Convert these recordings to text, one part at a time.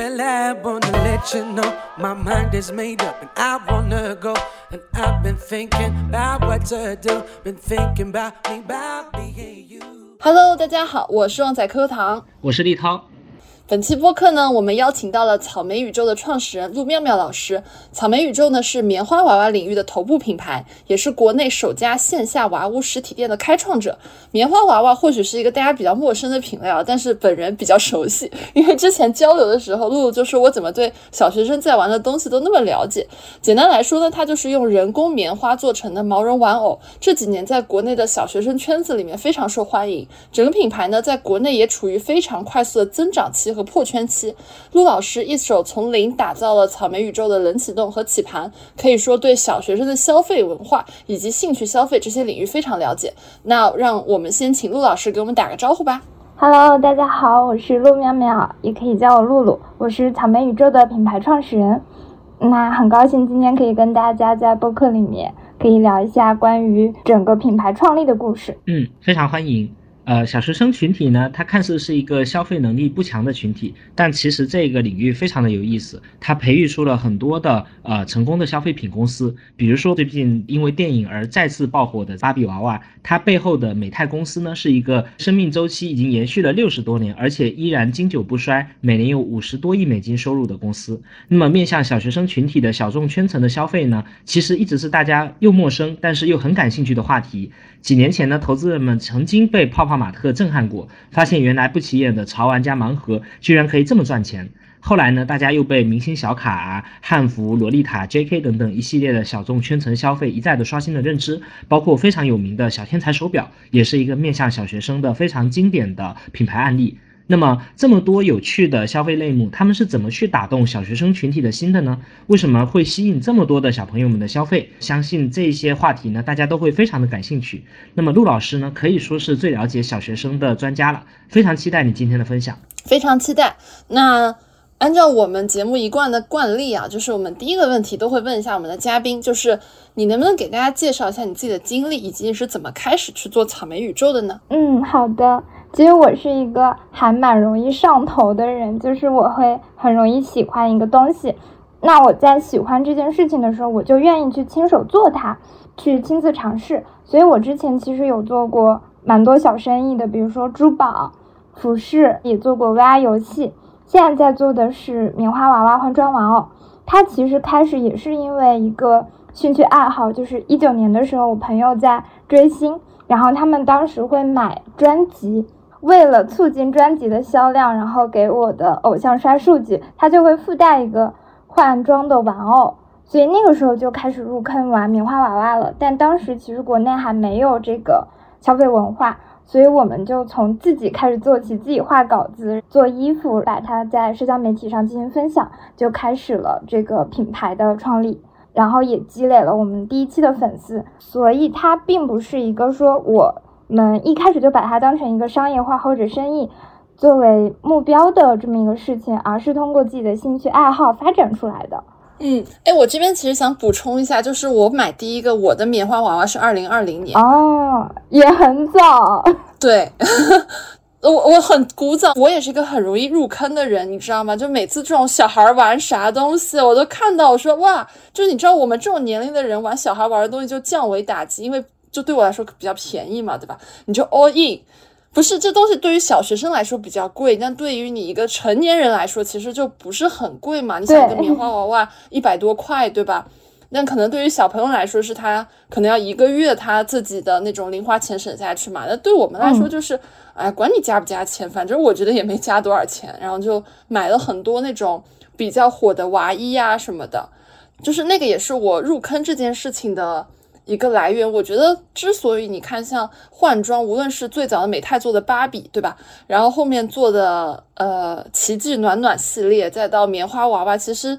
Well, I wanna let you know my mind is made up and I wanna go. And I've been thinking about what to do. Been thinking about me, about being you. Hello，大家好，我是旺仔课堂，我是立涛。 本期播客呢，我们邀请到了草莓宇宙的创始人陆妙妙老师。草莓宇宙呢是棉花娃娃领域的头部品牌，也是国内首家线下娃屋实体店的开创者。棉花娃娃或许是一个大家比较陌生的品类啊，但是本人比较熟悉，因为之前交流的时候，露露就说我怎么对小学生在玩的东西都那么了解。简单来说呢，它就是用人工棉花做成的毛绒玩偶。这几年在国内的小学生圈子里面非常受欢迎，整个品牌呢在国内也处于非常快速的增长期和。破圈期，陆老师一手从零打造了草莓宇宙的冷启动和起盘，可以说对小学生的消费文化以及兴趣消费这些领域非常了解。那让我们先请陆老师给我们打个招呼吧。Hello，大家好，我是陆妙妙，也可以叫我露露，我是草莓宇宙的品牌创始人。那很高兴今天可以跟大家在播客里面可以聊一下关于整个品牌创立的故事。嗯，非常欢迎。呃，小学生群体呢，它看似是一个消费能力不强的群体，但其实这个领域非常的有意思，它培育出了很多的呃成功的消费品公司。比如说最近因为电影而再次爆火的芭比娃娃，它背后的美泰公司呢，是一个生命周期已经延续了六十多年，而且依然经久不衰，每年有五十多亿美金收入的公司。那么面向小学生群体的小众圈层的消费呢，其实一直是大家又陌生，但是又很感兴趣的话题。几年前呢，投资人们曾经被泡泡玛特震撼过，发现原来不起眼的潮玩家盲盒居然可以这么赚钱。后来呢，大家又被明星小卡、汉服、洛丽塔、J.K. 等等一系列的小众圈层消费一再的刷新了认知，包括非常有名的小天才手表，也是一个面向小学生的非常经典的品牌案例。那么这么多有趣的消费类目，他们是怎么去打动小学生群体的心的呢？为什么会吸引这么多的小朋友们的消费？相信这些话题呢，大家都会非常的感兴趣。那么陆老师呢，可以说是最了解小学生的专家了，非常期待你今天的分享。非常期待。那按照我们节目一贯的惯例啊，就是我们第一个问题都会问一下我们的嘉宾，就是你能不能给大家介绍一下你自己的经历，以及你是怎么开始去做草莓宇宙的呢？嗯，好的。其实我是一个还蛮容易上头的人，就是我会很容易喜欢一个东西。那我在喜欢这件事情的时候，我就愿意去亲手做它，去亲自尝试。所以我之前其实有做过蛮多小生意的，比如说珠宝、服饰，也做过 VR 游戏。现在在做的是棉花娃娃换装玩偶。它其实开始也是因为一个兴趣爱好，就是一九年的时候，我朋友在追星，然后他们当时会买专辑。为了促进专辑的销量，然后给我的偶像刷数据，他就会附带一个换装的玩偶，所以那个时候就开始入坑玩棉花娃娃了。但当时其实国内还没有这个消费文化，所以我们就从自己开始做起，自己画稿子、做衣服，把它在社交媒体上进行分享，就开始了这个品牌的创立，然后也积累了我们第一期的粉丝。所以它并不是一个说我。们一开始就把它当成一个商业化或者生意作为目标的这么一个事情，而是通过自己的兴趣爱好发展出来的。嗯，哎，我这边其实想补充一下，就是我买第一个我的棉花娃娃是二零二零年哦，也很早。对，我我很古早，我也是一个很容易入坑的人，你知道吗？就每次这种小孩玩啥东西，我都看到我说哇，就是你知道我们这种年龄的人玩小孩玩的东西就降维打击，因为。就对我来说比较便宜嘛，对吧？你就 all in，不是这东西对于小学生来说比较贵，但对于你一个成年人来说，其实就不是很贵嘛。你想一个棉花娃娃 一百多块，对吧？那可能对于小朋友来说，是他可能要一个月他自己的那种零花钱省下去嘛。那对我们来说，就是哎，管你加不加钱，反正我觉得也没加多少钱，然后就买了很多那种比较火的娃衣呀什么的。就是那个也是我入坑这件事情的一个来源。我觉得之所以你看像换装，无论是最早的美泰做的芭比，对吧？然后后面做的呃奇迹暖暖系列，再到棉花娃娃，其实。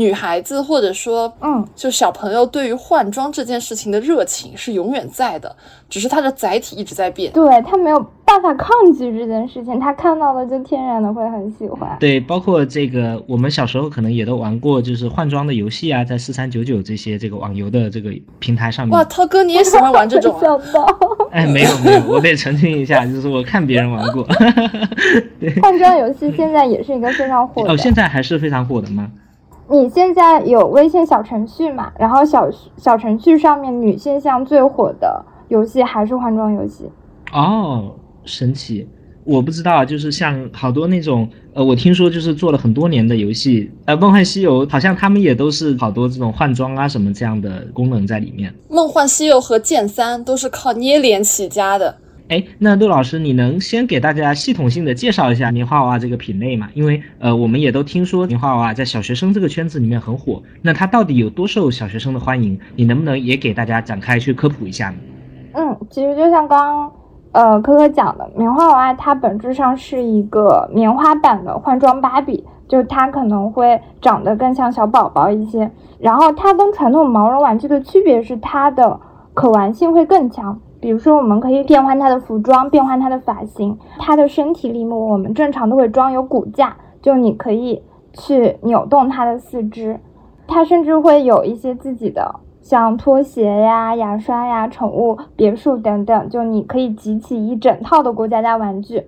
女孩子或者说，嗯，就小朋友对于换装这件事情的热情是永远在的，只是它的载体一直在变。对他没有办法抗拒这件事情，他看到了就天然的会很喜欢。对，包括这个，我们小时候可能也都玩过，就是换装的游戏啊，在四三九九这些这个网游的这个平台上面。哇，涛哥你也喜欢玩这种？想到。哎，没有没有，我得澄清一下，就是我看别人玩过。换装游戏现在也是一个非常火的。哦，现在还是非常火的吗？你现在有微信小程序嘛？然后小小程序上面女性向最火的游戏还是换装游戏。哦，神奇！我不知道，就是像好多那种，呃，我听说就是做了很多年的游戏，呃，梦幻西游好像他们也都是好多这种换装啊什么这样的功能在里面。梦幻西游和剑三都是靠捏脸起家的。哎，那陆老师，你能先给大家系统性的介绍一下棉花娃娃这个品类吗？因为呃，我们也都听说棉花娃娃在小学生这个圈子里面很火，那它到底有多受小学生的欢迎？你能不能也给大家展开去科普一下呢？嗯，其实就像刚刚呃可可讲的，棉花娃娃它本质上是一个棉花版的换装芭比，就它可能会长得更像小宝宝一些，然后它跟传统毛绒玩具的区别是它的可玩性会更强。比如说，我们可以变换它的服装，变换它的发型，它的身体里面，我们正常都会装有骨架，就你可以去扭动它的四肢，它甚至会有一些自己的，像拖鞋呀、牙刷呀、宠物别墅等等，就你可以集齐一整套的过家家玩具。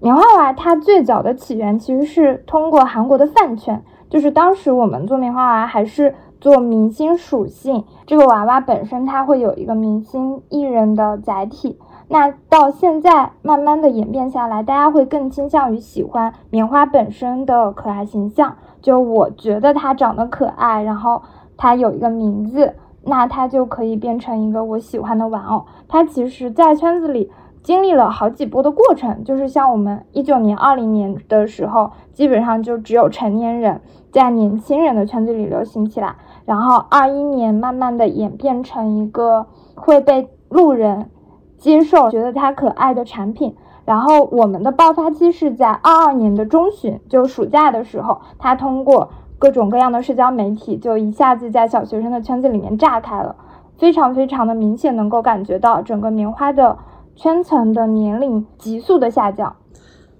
棉花娃它最早的起源其实是通过韩国的饭圈，就是当时我们做棉花娃还是。做明星属性，这个娃娃本身它会有一个明星艺人的载体。那到现在慢慢的演变下来，大家会更倾向于喜欢棉花本身的可爱形象。就我觉得它长得可爱，然后它有一个名字，那它就可以变成一个我喜欢的玩偶。它其实，在圈子里。经历了好几波的过程，就是像我们一九年、二零年的时候，基本上就只有成年人在年轻人的圈子里流行起来，然后二一年慢慢的演变成一个会被路人接受、觉得它可爱的产品，然后我们的爆发期是在二二年的中旬，就暑假的时候，它通过各种各样的社交媒体，就一下子在小学生的圈子里面炸开了，非常非常的明显，能够感觉到整个棉花的。圈层的年龄急速的下降，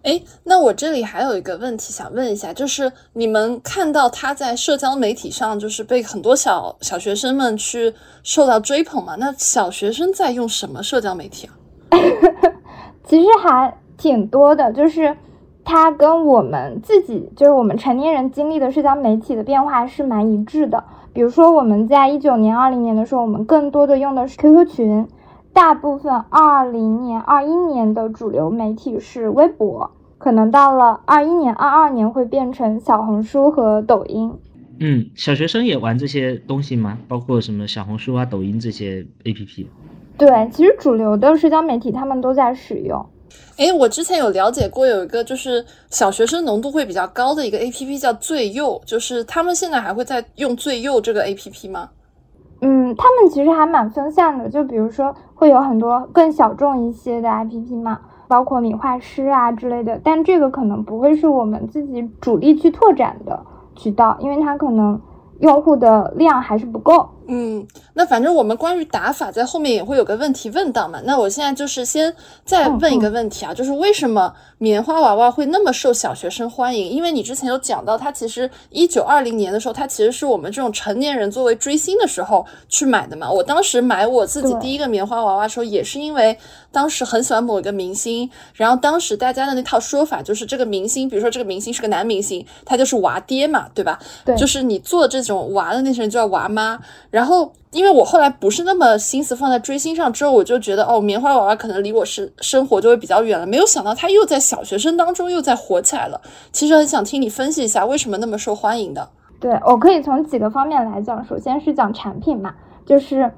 哎，那我这里还有一个问题想问一下，就是你们看到他在社交媒体上就是被很多小小学生们去受到追捧嘛？那小学生在用什么社交媒体啊？其实还挺多的，就是它跟我们自己，就是我们成年人经历的社交媒体的变化是蛮一致的。比如说我们在一九年、二零年的时候，我们更多的用的是 QQ 群。大部分二零年、二一年的主流媒体是微博，可能到了二一年、二二年会变成小红书和抖音。嗯，小学生也玩这些东西吗？包括什么小红书啊、抖音这些 APP？对，其实主流的社交媒体他们都在使用。哎，我之前有了解过，有一个就是小学生浓度会比较高的一个 APP 叫最幼，就是他们现在还会在用最幼这个 APP 吗？嗯，他们其实还蛮分散的，就比如说会有很多更小众一些的 APP 嘛，包括米画师啊之类的，但这个可能不会是我们自己主力去拓展的渠道，因为它可能用户的量还是不够。嗯，那反正我们关于打法在后面也会有个问题问到嘛。那我现在就是先再问一个问题啊，就是为什么棉花娃娃会那么受小学生欢迎？因为你之前有讲到，它其实一九二零年的时候，它其实是我们这种成年人作为追星的时候去买的嘛。我当时买我自己第一个棉花娃娃的时候，也是因为当时很喜欢某一个明星，然后当时大家的那套说法就是这个明星，比如说这个明星是个男明星，他就是娃爹嘛，对吧？对，就是你做这种娃的那些人就叫娃妈，然然后，因为我后来不是那么心思放在追星上，之后我就觉得，哦，棉花娃娃可能离我是生活就会比较远了。没有想到他又在小学生当中又在火起来了。其实很想听你分析一下，为什么那么受欢迎的？对我可以从几个方面来讲。首先是讲产品嘛，就是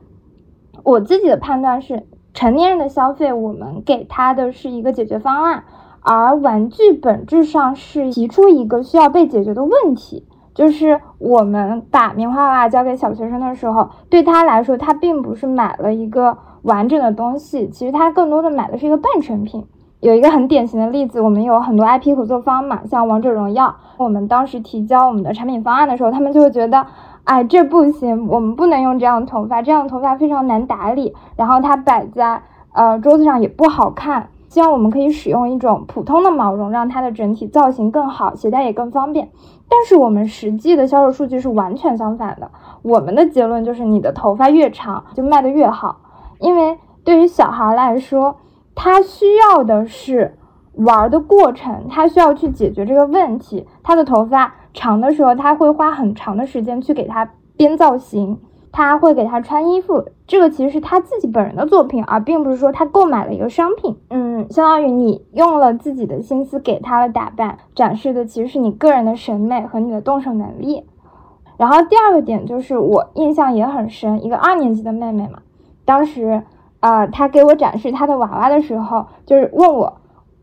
我自己的判断是，成年人的消费，我们给他的是一个解决方案，而玩具本质上是提出一个需要被解决的问题。就是我们把棉花娃娃交给小学生的时候，对他来说，他并不是买了一个完整的东西，其实他更多的买的是一个半成品。有一个很典型的例子，我们有很多 IP 合作方嘛，像王者荣耀，我们当时提交我们的产品方案的时候，他们就会觉得，哎，这不行，我们不能用这样的头发，这样的头发非常难打理，然后它摆在呃桌子上也不好看，希望我们可以使用一种普通的毛绒，让它的整体造型更好，携带也更方便。但是我们实际的销售数据是完全相反的，我们的结论就是你的头发越长就卖得越好，因为对于小孩来说。他需要的是玩的过程，他需要去解决这个问题。他的头发长的时候，他会花很长的时间去给他编造型，他会给他穿衣服。这个其实是他自己本人的作品，而并不是说他购买了一个商品。嗯，相当于你用了自己的心思给他的打扮，展示的其实是你个人的审美和你的动手能力。然后第二个点就是我印象也很深，一个二年级的妹妹嘛，当时。啊，她给我展示她的娃娃的时候，就是问我，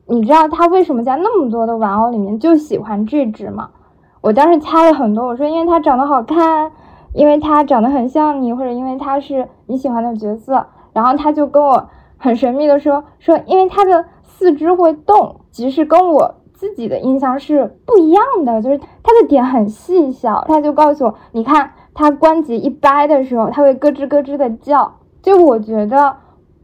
你知道她为什么在那么多的玩偶里面就喜欢这只吗？我当时猜了很多，我说因为他长得好看，因为他长得很像你，或者因为他是你喜欢的角色。然后他就跟我很神秘的说，说因为他的四肢会动，其实跟我自己的印象是不一样的，就是他的点很细小。他就告诉我，你看他关节一掰的时候，他会咯吱咯吱的叫。就我觉得。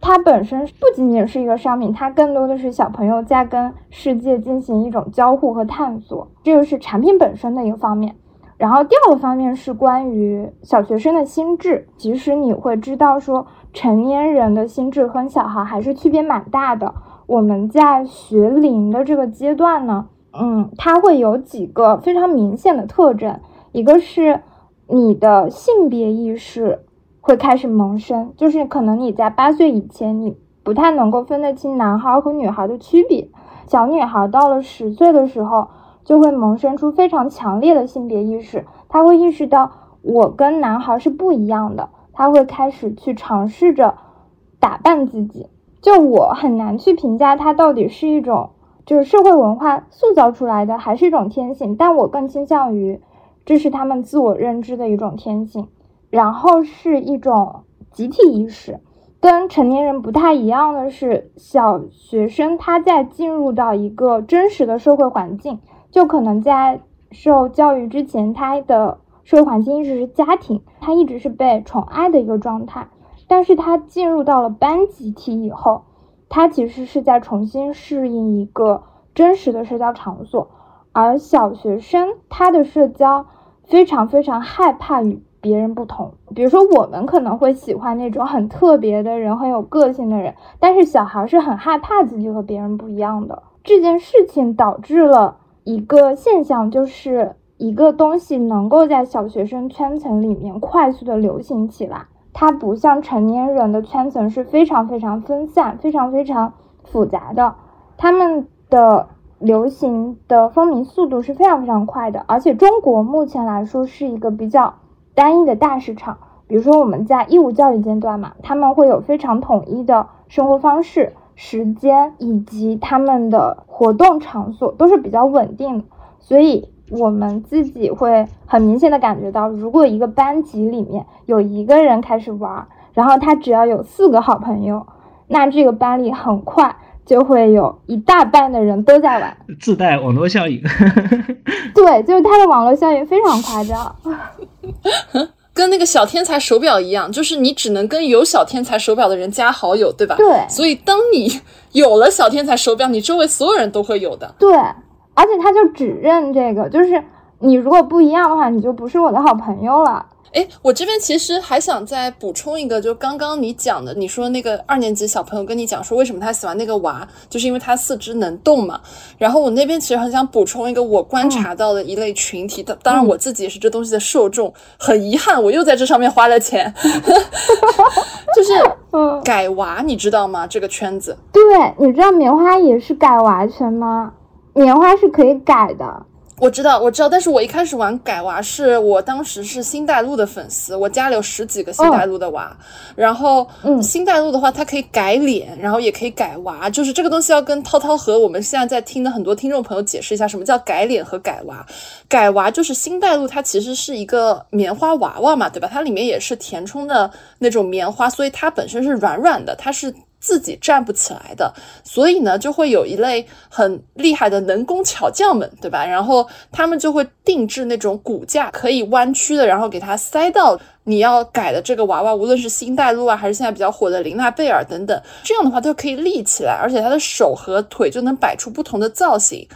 它本身不仅仅是一个商品，它更多的是小朋友在跟世界进行一种交互和探索，这个是产品本身的一个方面。然后第二个方面是关于小学生的心智，其实你会知道说，成年人的心智和小孩还是区别蛮大的。我们在学龄的这个阶段呢，嗯，它会有几个非常明显的特征，一个是你的性别意识。会开始萌生，就是可能你在八岁以前，你不太能够分得清男孩和女孩的区别。小女孩到了十岁的时候，就会萌生出非常强烈的性别意识，她会意识到我跟男孩是不一样的，她会开始去尝试着打扮自己。就我很难去评价她到底是一种就是社会文化塑造出来的，还是一种天性，但我更倾向于这是他们自我认知的一种天性。然后是一种集体意识，跟成年人不太一样的是，小学生他在进入到一个真实的社会环境，就可能在受教育之前，他的社会环境一直是家庭，他一直是被宠爱的一个状态。但是他进入到了班集体以后，他其实是在重新适应一个真实的社交场所，而小学生他的社交非常非常害怕与。别人不同，比如说我们可能会喜欢那种很特别的人，很有个性的人，但是小孩是很害怕自己和别人不一样的。这件事情导致了一个现象，就是一个东西能够在小学生圈层里面快速的流行起来，它不像成年人的圈层是非常非常分散、非常非常复杂的，他们的流行的风靡速度是非常非常快的，而且中国目前来说是一个比较。单一的大市场，比如说我们在义务教育阶段嘛，他们会有非常统一的生活方式、时间以及他们的活动场所都是比较稳定的，所以我们自己会很明显的感觉到，如果一个班级里面有一个人开始玩，然后他只要有四个好朋友，那这个班里很快。就会有一大半的人都在玩，自带网络效应。对，就是它的网络效应非常夸张，跟那个小天才手表一样，就是你只能跟有小天才手表的人加好友，对吧？对。所以当你有了小天才手表，你周围所有人都会有的。对，而且他就只认这个，就是你如果不一样的话，你就不是我的好朋友了。哎，我这边其实还想再补充一个，就刚刚你讲的，你说那个二年级小朋友跟你讲说，为什么他喜欢那个娃，就是因为他四肢能动嘛。然后我那边其实很想补充一个我观察到的一类群体，当当然我自己也是这东西的受众。很遗憾，我又在这上面花了钱，就是改娃，你知道吗？这个圈子。对，你知道棉花也是改娃圈吗？棉花是可以改的。我知道，我知道，但是我一开始玩改娃是我当时是星黛露的粉丝，我家里有十几个星黛露的娃，然后嗯星黛露的话，它可以改脸，然后也可以改娃，就是这个东西要跟涛涛和我们现在在听的很多听众朋友解释一下，什么叫改脸和改娃。改娃就是星黛露，它其实是一个棉花娃娃嘛，对吧？它里面也是填充的那种棉花，所以它本身是软软的，它是。自己站不起来的，所以呢，就会有一类很厉害的能工巧匠们，对吧？然后他们就会定制那种骨架可以弯曲的，然后给它塞到你要改的这个娃娃，无论是星黛露啊，还是现在比较火的琳娜贝尔等等，这样的话就可以立起来，而且它的手和腿就能摆出不同的造型。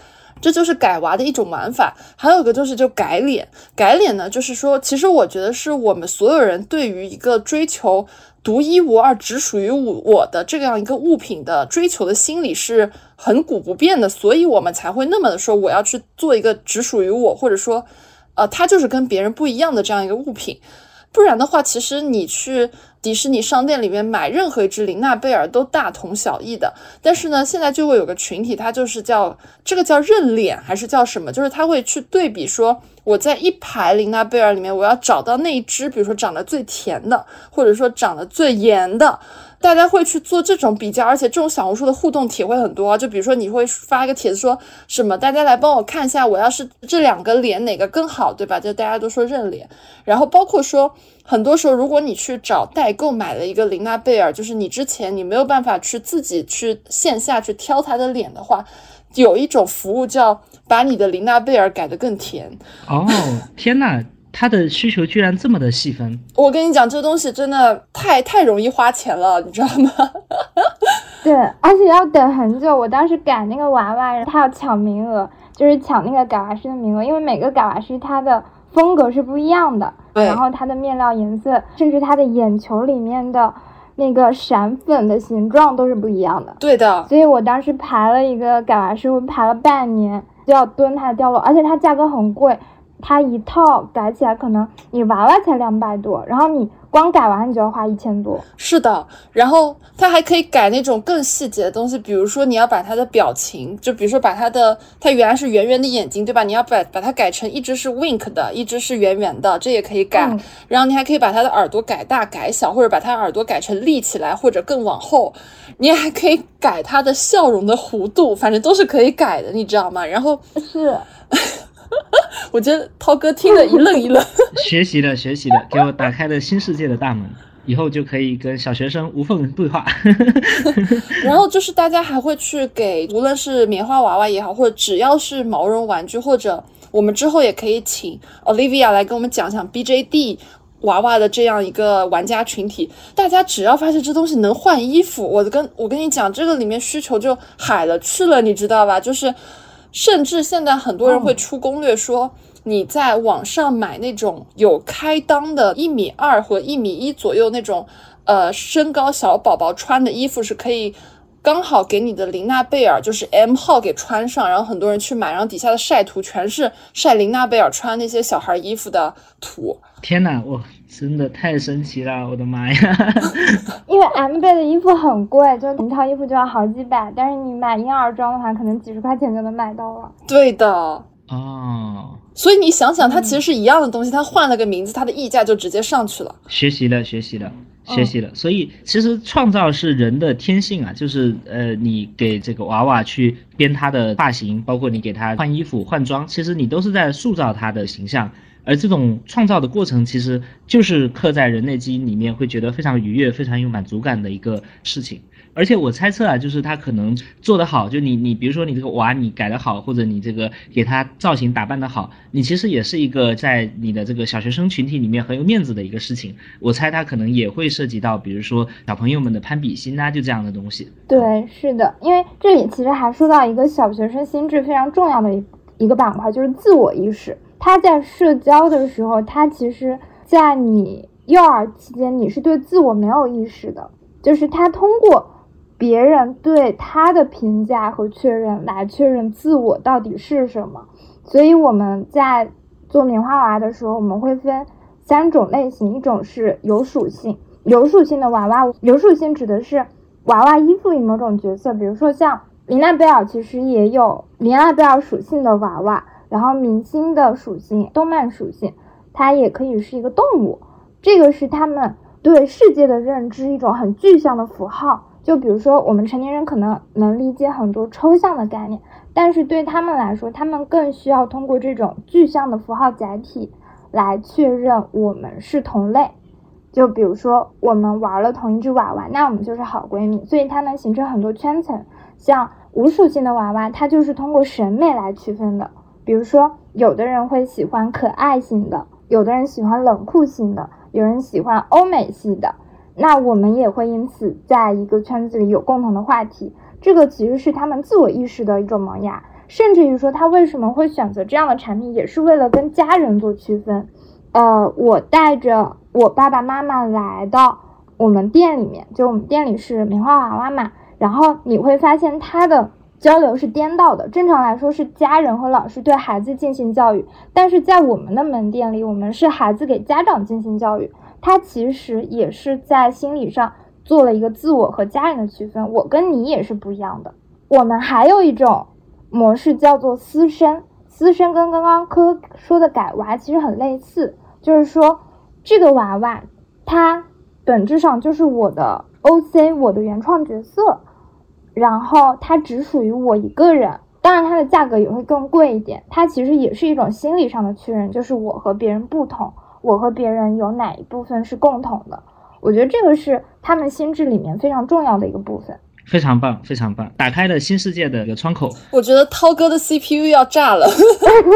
这就是改娃的一种玩法，还有一个就是就改脸。改脸呢，就是说，其实我觉得是我们所有人对于一个追求独一无二、只属于我我的这样一个物品的追求的心理是很古不变的，所以我们才会那么的说我要去做一个只属于我，或者说，呃，它就是跟别人不一样的这样一个物品。不然的话，其实你去迪士尼商店里面买任何一只玲娜贝尔都大同小异的。但是呢，现在就会有个群体，它就是叫这个叫认脸还是叫什么？就是他会去对比说，我在一排玲娜贝尔里面，我要找到那一只，比如说长得最甜的，或者说长得最严的。大家会去做这种比较，而且这种小红书的互动帖会很多。就比如说，你会发一个帖子说什么，大家来帮我看一下，我要是这两个脸哪个更好，对吧？就大家都说认脸。然后包括说，很多时候如果你去找代购买了一个琳娜贝尔，就是你之前你没有办法去自己去线下去挑她的脸的话，有一种服务叫把你的琳娜贝尔改得更甜。哦，天呐！他的需求居然这么的细分，我跟你讲，这东西真的太太容易花钱了，你知道吗？对，而且要等很久。我当时改那个娃娃，他要抢名额，就是抢那个改娃师的名额，因为每个改娃师他的风格是不一样的，对然后它的面料颜色，甚至它的眼球里面的那个闪粉的形状都是不一样的。对的，所以我当时排了一个改娃师，我排了半年，就要蹲它的掉落，而且它价格很贵。它一套改起来可能你娃娃才两百多，然后你光改完你就要花一千多。是的，然后它还可以改那种更细节的东西，比如说你要把它的表情，就比如说把它的它原来是圆圆的眼睛，对吧？你要把把它改成一只是 wink 的，一只是圆圆的，这也可以改。嗯然后你还可以把它的耳朵改大改小，或者把它耳朵改成立起来或者更往后。你还可以改它的笑容的弧度，反正都是可以改的，你知道吗？然后是，我觉得涛哥听得一愣一愣。学习了学习了，给我打开了新世界的大门，以后就可以跟小学生无缝对话。然后就是大家还会去给，无论是棉花娃娃也好，或者只要是毛绒玩具，或者我们之后也可以请 Olivia 来跟我们讲讲 BJD 娃娃的这样一个玩家群体。大家只要发现这东西能换衣服，我跟我跟你讲，这个里面需求就海了去了，你知道吧？就是甚至现在很多人会出攻略说。你在网上买那种有开裆的，一米二和一米一左右那种，呃，身高小宝宝穿的衣服是可以刚好给你的琳娜贝尔就是 M 号给穿上，然后很多人去买，然后底下的晒图全是晒琳娜贝尔穿那些小孩衣服的图。天呐，我真的太神奇了，我的妈呀！因为 M 贝的衣服很贵，就一套衣服就要好几百，但是你买婴儿装的话，可能几十块钱就能买到了。对的，哦，所以你想想，它其实是一样的东西，它换了个名字，它的溢价就直接上去了。学习了，学习了。学习了，所以其实创造是人的天性啊，就是呃，你给这个娃娃去编他的发型，包括你给他换衣服、换装，其实你都是在塑造他的形象。而这种创造的过程，其实就是刻在人类基因里面，会觉得非常愉悦、非常有满足感的一个事情。而且我猜测啊，就是他可能做得好，就你你比如说你这个娃你改得好，或者你这个给他造型打扮得好，你其实也是一个在你的这个小学生群体里面很有面子的一个事情。我猜他可能也会涉及到，比如说小朋友们的攀比心啊，就这样的东西。对，是的，因为这里其实还说到一个小学生心智非常重要的一一个板块，就是自我意识。他在社交的时候，他其实，在你幼儿期间，你是对自我没有意识的，就是他通过别人对他的评价和确认来确认自我到底是什么。所以我们在做棉花娃的时候，我们会分三种类型，一种是有属性，有属性的娃娃，有属性指的是娃娃依附于某种角色，比如说像琳娜贝尔，其实也有琳娜贝尔属性的娃娃。然后明星的属性、动漫属性，它也可以是一个动物。这个是他们对世界的认知，一种很具象的符号。就比如说，我们成年人可能能理解很多抽象的概念，但是对他们来说，他们更需要通过这种具象的符号载体来确认我们是同类。就比如说，我们玩了同一只娃娃，那我们就是好闺蜜，所以它能形成很多圈层。像无属性的娃娃，它就是通过审美来区分的。比如说，有的人会喜欢可爱型的，有的人喜欢冷酷型的，有人喜欢欧美系的。那我们也会因此在一个圈子里有共同的话题。这个其实是他们自我意识的一种萌芽，甚至于说他为什么会选择这样的产品，也是为了跟家人做区分。呃，我带着我爸爸妈妈来到我们店里面，就我们店里是棉花娃娃嘛。然后你会发现，他的交流是颠倒的。正常来说是家人和老师对孩子进行教育，但是在我们的门店里，我们是孩子给家长进行教育。他其实也是在心理上做了一个自我和家人的区分。我跟你也是不一样的。我们还有一种模式叫做私生，私生跟刚刚科说的改娃其实很类似，就是说这个娃娃它本质上就是我的 OC，我的原创角色。然后它只属于我一个人，当然它的价格也会更贵一点。它其实也是一种心理上的确认，就是我和别人不同，我和别人有哪一部分是共同的。我觉得这个是他们心智里面非常重要的一个部分。非常棒，非常棒，打开了新世界的一个窗口。我觉得涛哥的 CPU 要炸了。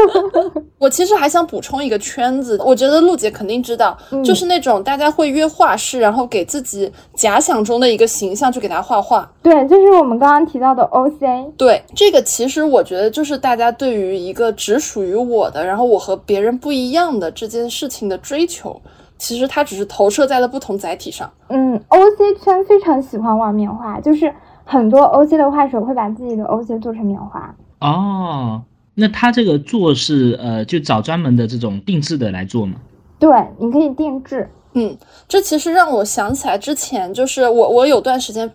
我其实还想补充一个圈子，我觉得陆姐肯定知道，就是那种大家会约画室，然后给自己假想中的一个形象去给他画画。对，就是我们刚刚提到的 OC。对，这个其实我觉得就是大家对于一个只属于我的，然后我和别人不一样的这件事情的追求。其实它只是投射在了不同载体上。嗯，OC 圈非常喜欢玩棉花，就是很多 OC 的画手会把自己的 OC 做成棉花。哦，那他这个做是呃，就找专门的这种定制的来做吗？对，你可以定制。嗯，这其实让我想起来之前，就是我我有段时间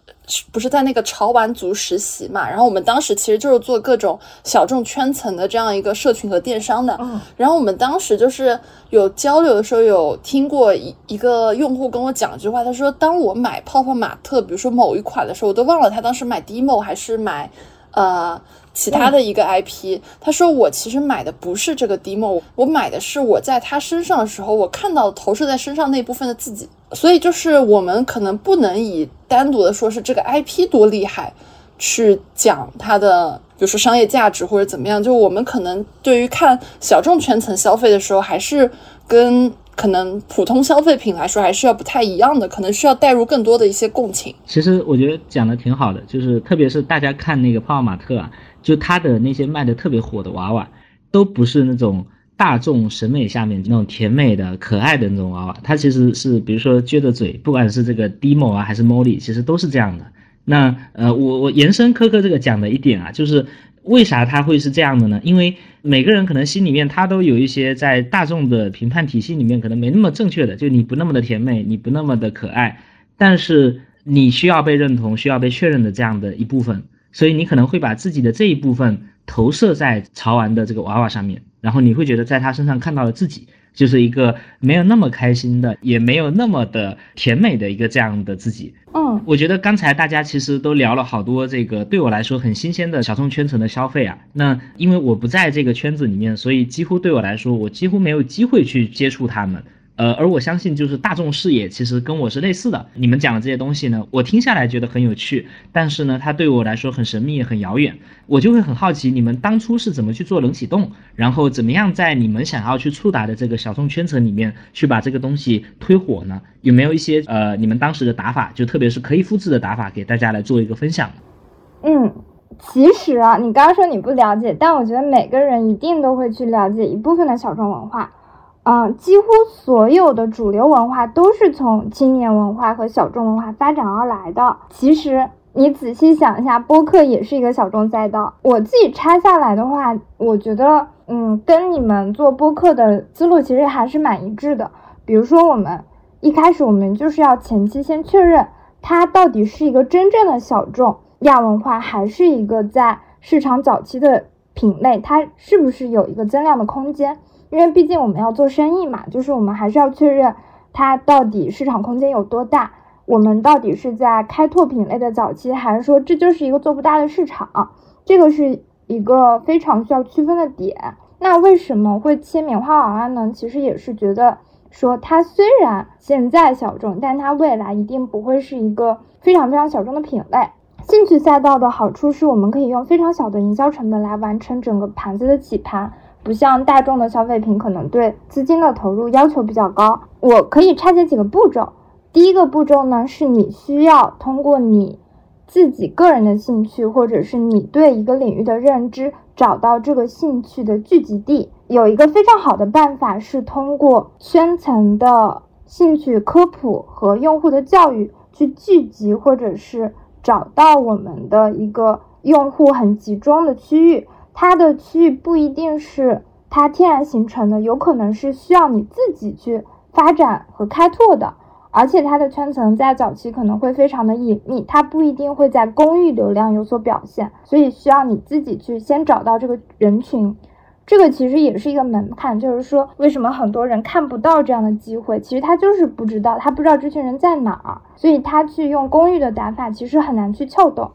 不是在那个潮玩族实习嘛，然后我们当时其实就是做各种小众圈层的这样一个社群和电商的。嗯，然后我们当时就是有交流的时候，有听过一一个用户跟我讲一句话，他说：“当我买泡泡玛特，比如说某一款的时候，我都忘了他当时买 demo 还是买呃。”其他的一个 IP，他说我其实买的不是这个 demo，我买的是我在他身上的时候，我看到投射在身上那部分的自己。所以就是我们可能不能以单独的说是这个 IP 多厉害，去讲它的，比如说商业价值或者怎么样。就我们可能对于看小众圈层消费的时候，还是跟。可能普通消费品来说还是要不太一样的，可能需要带入更多的一些共情。其实我觉得讲的挺好的，就是特别是大家看那个泡泡玛特啊，就它的那些卖的特别火的娃娃，都不是那种大众审美下面那种甜美的、可爱的那种娃娃，它其实是比如说撅着嘴，不管是这个 Demo 啊还是 Molly，其实都是这样的。那呃，我我延伸科科这个讲的一点啊，就是为啥它会是这样的呢？因为每个人可能心里面他都有一些在大众的评判体系里面可能没那么正确的，就你不那么的甜美，你不那么的可爱，但是你需要被认同，需要被确认的这样的一部分，所以你可能会把自己的这一部分投射在潮玩的这个娃娃上面，然后你会觉得在他身上看到了自己。就是一个没有那么开心的，也没有那么的甜美的一个这样的自己。嗯，我觉得刚才大家其实都聊了好多这个对我来说很新鲜的小众圈层的消费啊。那因为我不在这个圈子里面，所以几乎对我来说，我几乎没有机会去接触他们。呃，而我相信，就是大众视野其实跟我是类似的。你们讲的这些东西呢，我听下来觉得很有趣，但是呢，它对我来说很神秘、很遥远。我就会很好奇，你们当初是怎么去做冷启动，然后怎么样在你们想要去触达的这个小众圈层里面去把这个东西推火呢？有没有一些呃，你们当时的打法，就特别是可以复制的打法，给大家来做一个分享？嗯，其实啊，你刚刚说你不了解，但我觉得每个人一定都会去了解一部分的小众文化。嗯，几乎所有的主流文化都是从青年文化和小众文化发展而来的。其实你仔细想一下，播客也是一个小众赛道。我自己拆下来的话，我觉得，嗯，跟你们做播客的思路其实还是蛮一致的。比如说，我们一开始我们就是要前期先确认它到底是一个真正的小众亚文化，还是一个在市场早期的。品类，它是不是有一个增量的空间？因为毕竟我们要做生意嘛，就是我们还是要确认它到底市场空间有多大。我们到底是在开拓品类的早期，还是说这就是一个做不大的市场？这个是一个非常需要区分的点。那为什么会切棉花娃娃呢？其实也是觉得说它虽然现在小众，但它未来一定不会是一个非常非常小众的品类。兴趣赛道的好处是我们可以用非常小的营销成本来完成整个盘子的起盘，不像大众的消费品可能对资金的投入要求比较高。我可以拆解几个步骤。第一个步骤呢，是你需要通过你自己个人的兴趣，或者是你对一个领域的认知，找到这个兴趣的聚集地。有一个非常好的办法是通过圈层的兴趣科普和用户的教育去聚集，或者是找到我们的一个用户很集中的区域。它的区域不一定是它天然形成的，有可能是需要你自己去发展和开拓的。而且它的圈层在早期可能会非常的隐秘，它不一定会在公域流量有所表现，所以需要你自己去先找到这个人群，这个其实也是一个门槛，就是说为什么很多人看不到这样的机会，其实他就是不知道，他不知道这群人在哪儿，所以他去用公域的打法其实很难去撬动。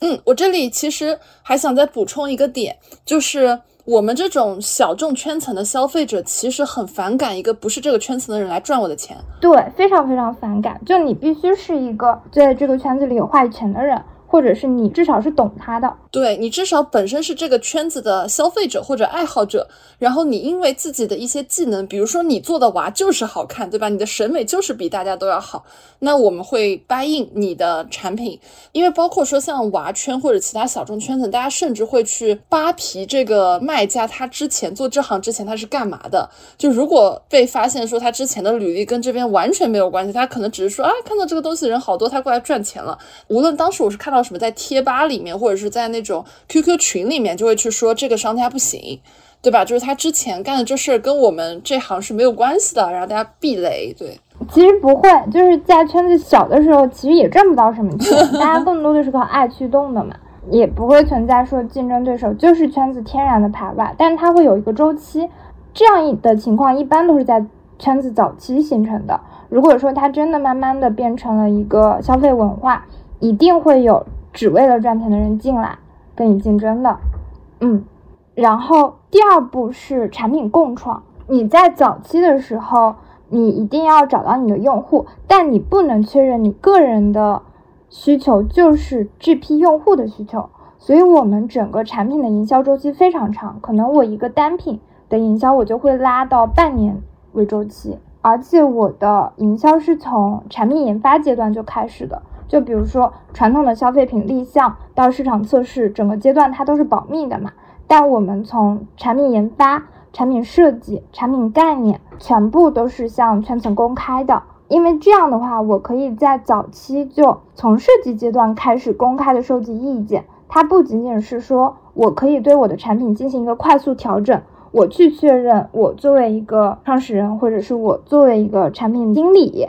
嗯，我这里其实还想再补充一个点，就是。我们这种小众圈层的消费者其实很反感一个不是这个圈层的人来赚我的钱，对，非常非常反感。就你必须是一个在这个圈子里有话语权的人。或者是你至少是懂他的，对你至少本身是这个圈子的消费者或者爱好者，然后你因为自己的一些技能，比如说你做的娃就是好看，对吧？你的审美就是比大家都要好，那我们会答应你的产品，因为包括说像娃圈或者其他小众圈子，大家甚至会去扒皮这个卖家他之前做这行之前他是干嘛的？就如果被发现说他之前的履历跟这边完全没有关系，他可能只是说啊看到这个东西人好多，他过来赚钱了。无论当时我是看到。什么在贴吧里面，或者是在那种 QQ 群里面，就会去说这个商家不行，对吧？就是他之前干的这事儿跟我们这行是没有关系的，然后大家避雷。对，其实不会，就是在圈子小的时候，其实也赚不到什么钱，大家更多的是靠爱驱动的嘛，也不会存在说竞争对手，就是圈子天然的排外，但是它会有一个周期，这样的情况一般都是在圈子早期形成的。如果说它真的慢慢的变成了一个消费文化，一定会有。只为了赚钱的人进来跟你竞争的，嗯，然后第二步是产品共创。你在早期的时候，你一定要找到你的用户，但你不能确认你个人的需求就是这批用户的需求。所以，我们整个产品的营销周期非常长，可能我一个单品的营销我就会拉到半年为周期，而且我的营销是从产品研发阶段就开始的。就比如说传统的消费品立项到市场测试，整个阶段它都是保密的嘛。但我们从产品研发、产品设计、产品概念，全部都是向圈层公开的。因为这样的话，我可以在早期就从设计阶段开始公开的收集意见。它不仅仅是说我可以对我的产品进行一个快速调整，我去确认我作为一个创始人，或者是我作为一个产品经理。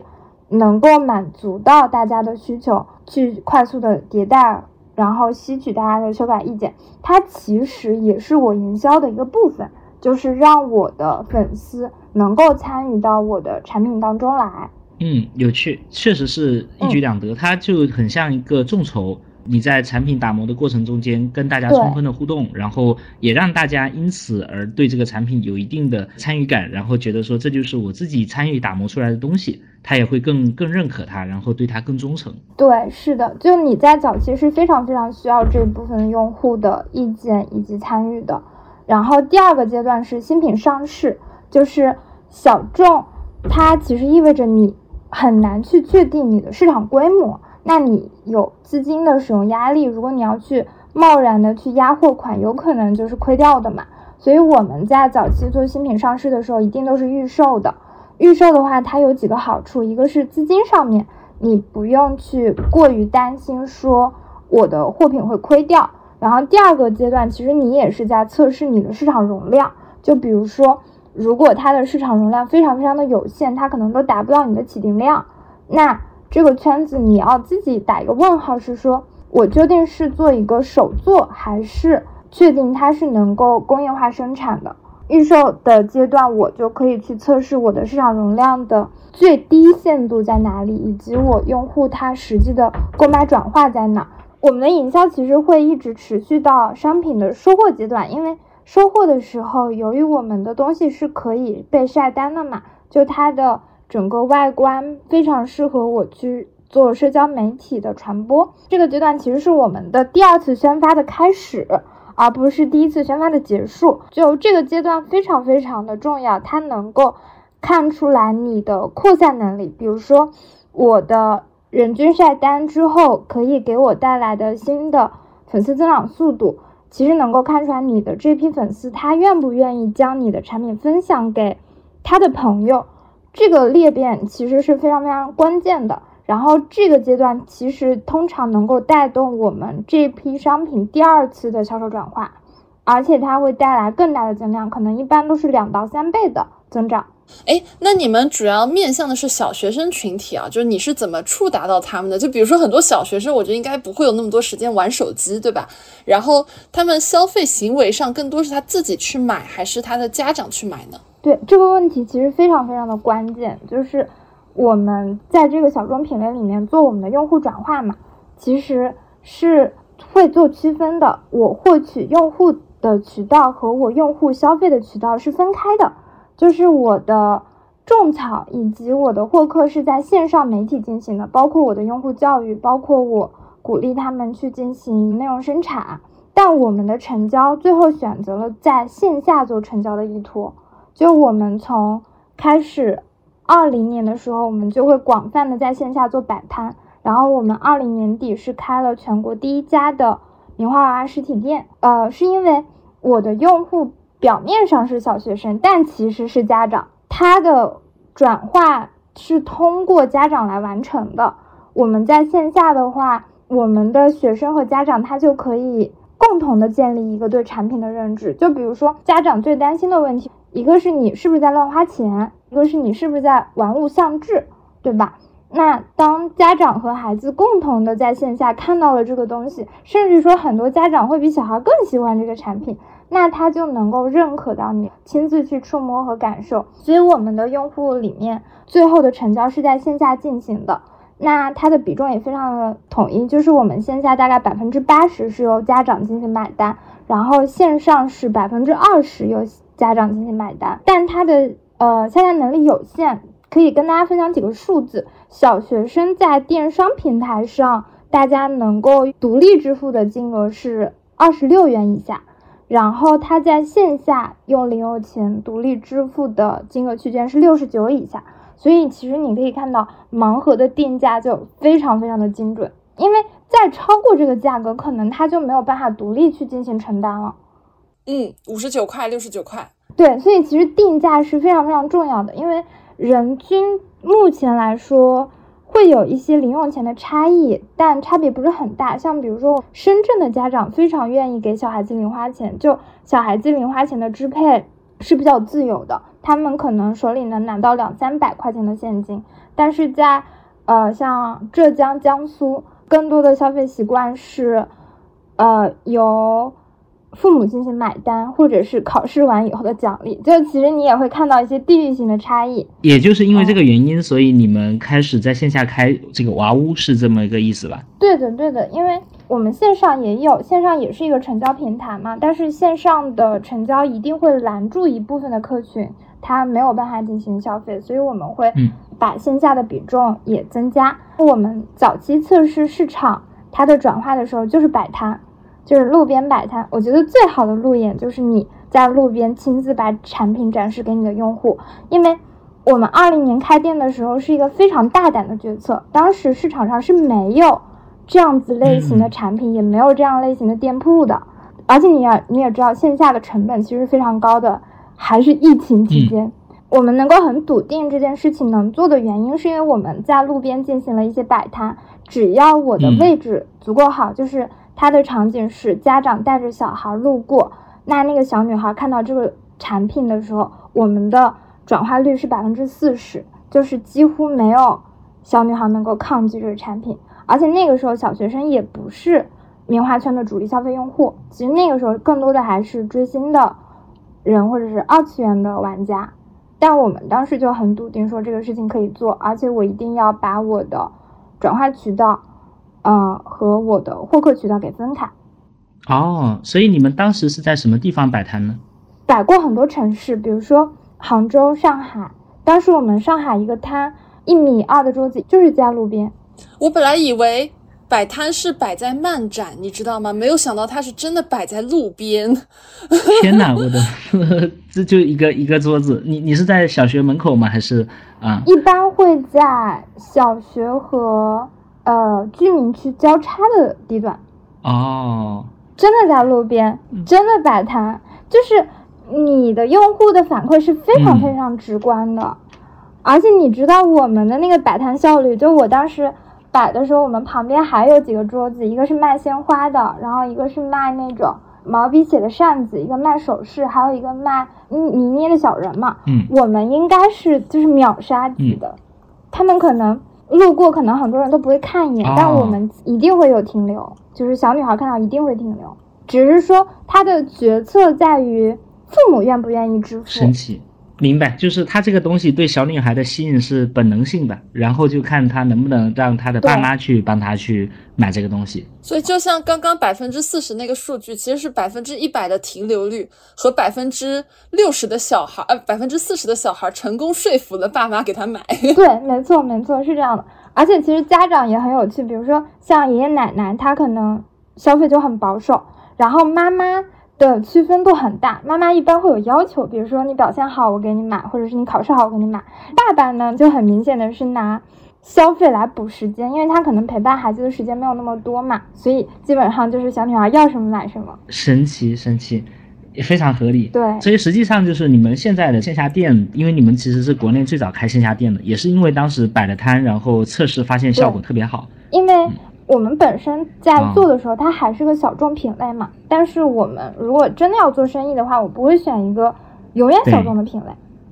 能够满足到大家的需求，去快速的迭代，然后吸取大家的修改意见，它其实也是我营销的一个部分，就是让我的粉丝能够参与到我的产品当中来。嗯，有趣，确实是一举两得，它就很像一个众筹。你在产品打磨的过程中间跟大家充分的互动，然后也让大家因此而对这个产品有一定的参与感，然后觉得说这就是我自己参与打磨出来的东西，他也会更更认可它，然后对它更忠诚。对，是的，就你在早期是非常非常需要这部分用户的意见以及参与的。然后第二个阶段是新品上市，就是小众，它其实意味着你很难去确定你的市场规模。那你有资金的使用压力，如果你要去贸然的去压货款，有可能就是亏掉的嘛。所以我们在早期做新品上市的时候，一定都是预售的。预售的话，它有几个好处，一个是资金上面，你不用去过于担心说我的货品会亏掉。然后第二个阶段，其实你也是在测试你的市场容量。就比如说，如果它的市场容量非常非常的有限，它可能都达不到你的起订量，那。这个圈子你要自己打一个问号，是说我究竟是做一个手做，还是确定它是能够工业化生产的。预售的阶段，我就可以去测试我的市场容量的最低限度在哪里，以及我用户他实际的购买转化在哪。我们的营销其实会一直持续到商品的收货阶段，因为收货的时候，由于我们的东西是可以被晒单的嘛，就它的整个外观非常适合我去做社交媒体的传播。这个阶段其实是我们的第二次宣发的开始。而不是第一次宣发的结束，就这个阶段非常非常的重要，它能够看出来你的扩散能力。比如说，我的人均晒单之后可以给我带来的新的粉丝增长速度，其实能够看出来你的这批粉丝他愿不愿意将你的产品分享给他的朋友，这个裂变其实是非常非常关键的。然后这个阶段其实通常能够带动我们这批商品第二次的销售转化，而且它会带来更大的增量，可能一般都是两到三倍的增长。哎，那你们主要面向的是小学生群体啊，就是你是怎么触达到他们的？就比如说很多小学生，我觉得应该不会有那么多时间玩手机，对吧？然后他们消费行为上更多是他自己去买，还是他的家长去买呢？对这个问题其实非常非常的关键，就是。我们在这个小众品类里面做我们的用户转化嘛，其实是会做区分的。我获取用户的渠道和我用户消费的渠道是分开的，就是我的种草以及我的获客是在线上媒体进行的，包括我的用户教育，包括我鼓励他们去进行内容生产。但我们的成交最后选择了在线下做成交的依托，就我们从开始。二零年的时候，我们就会广泛的在线下做摆摊，然后我们二零年底是开了全国第一家的棉花娃娃实体店。呃，是因为我的用户表面上是小学生，但其实是家长，他的转化是通过家长来完成的。我们在线下的话，我们的学生和家长他就可以共同的建立一个对产品的认知。就比如说，家长最担心的问题，一个是你是不是在乱花钱。一个是你是不是在玩物丧志，对吧？那当家长和孩子共同的在线下看到了这个东西，甚至说很多家长会比小孩更喜欢这个产品，那他就能够认可到你亲自去触摸和感受。所以我们的用户里面，最后的成交是在线下进行的，那它的比重也非常的统一，就是我们线下大概百分之八十是由家长进行买单，然后线上是百分之二十由家长进行买单，但它的。呃，下单能力有限，可以跟大家分享几个数字。小学生在电商平台上，大家能够独立支付的金额是二十六元以下，然后他在线下用零用钱独立支付的金额区间是六十九以下。所以其实你可以看到，盲盒的定价就非常非常的精准，因为再超过这个价格，可能他就没有办法独立去进行承担了。嗯，五十九块，六十九块。对，所以其实定价是非常非常重要的，因为人均目前来说会有一些零用钱的差异，但差别不是很大。像比如说深圳的家长非常愿意给小孩子零花钱，就小孩子零花钱的支配是比较自由的，他们可能手里能拿到两三百块钱的现金。但是在呃像浙江、江苏，更多的消费习惯是呃由。父母进行买单，或者是考试完以后的奖励，就其实你也会看到一些地域性的差异。也就是因为这个原因，所以你们开始在线下开这个娃屋，是这么一个意思吧？对的，对的，因为我们线上也有，线上也是一个成交平台嘛，但是线上的成交一定会拦住一部分的客群，他没有办法进行消费，所以我们会把线下的比重也增加。我们早期测试市场它的转化的时候，就是摆摊。就是路边摆摊，我觉得最好的路演就是你在路边亲自把产品展示给你的用户。因为我们二零年开店的时候是一个非常大胆的决策，当时市场上是没有这样子类型的产品，也没有这样类型的店铺的。而且你也你也知道，线下的成本其实非常高的，还是疫情期间，我们能够很笃定这件事情能做的原因，是因为我们在路边进行了一些摆摊，只要我的位置足够好，就是。它的场景是家长带着小孩路过，那那个小女孩看到这个产品的时候，我们的转化率是百分之四十，就是几乎没有小女孩能够抗拒这个产品。而且那个时候小学生也不是棉花圈的主力消费用户。其实那个时候更多的还是追星的人或者是二次元的玩家。但我们当时就很笃定说这个事情可以做，而且我一定要把我的转化渠道，呃，和我的获客渠道给分开。哦，所以你们当时是在什么地方摆摊呢？摆过很多城市，比如说杭州、上海。当时我们上海一个摊，一米二的桌子就是在路边。我本来以为摆摊是摆在漫展，你知道吗？没有想到它是真的摆在路边。天哪，我的，这就一个一个桌子。你你是在小学门口吗？还是啊？一般会在小学和呃居民区交叉的地段。哦。真的在路边，真的摆摊，就是你的用户的反馈是非常非常直观的，而且你知道我们的那个摆摊效率，就我当时摆的时候，我们旁边还有几个桌子，一个是卖鲜花的，然后一个是卖那种毛笔写的扇子，一个卖首饰，还有一个卖泥捏的小人嘛。嗯，我们应该是就是秒杀级的，他们可能路过，可能很多人都不会看一眼，但我们一定会有停留。就是小女孩看到一定会停留，只是说她的决策在于父母愿不愿意支付。明白，就是他这个东西对小女孩的吸引是本能性的，然后就看他能不能让他的爸妈去帮他去买这个东西。所以就像刚刚百分之四十那个数据，其实是百分之一百的停留率和百分之六十的小孩，呃，百分之四十的小孩成功说服了爸妈给他买。对，没错，没错，是这样的。而且其实家长也很有趣，比如说像爷爷奶奶，他可能消费就很保守，然后妈妈的区分度很大。妈妈一般会有要求，比如说你表现好，我给你买，或者是你考试好，我给你买。爸爸呢，就很明显的是拿消费来补时间，因为他可能陪伴孩子的时间没有那么多嘛，所以基本上就是小女孩要什么买什么。神奇，神奇。也非常合理，对，所以实际上就是你们现在的线下店，因为你们其实是国内最早开线下店的，也是因为当时摆了摊，然后测试发现效果特别好。因为我们本身在做的时候，它还是个小众品类嘛。但是我们如果真的要做生意的话，我不会选一个永远小众的品类，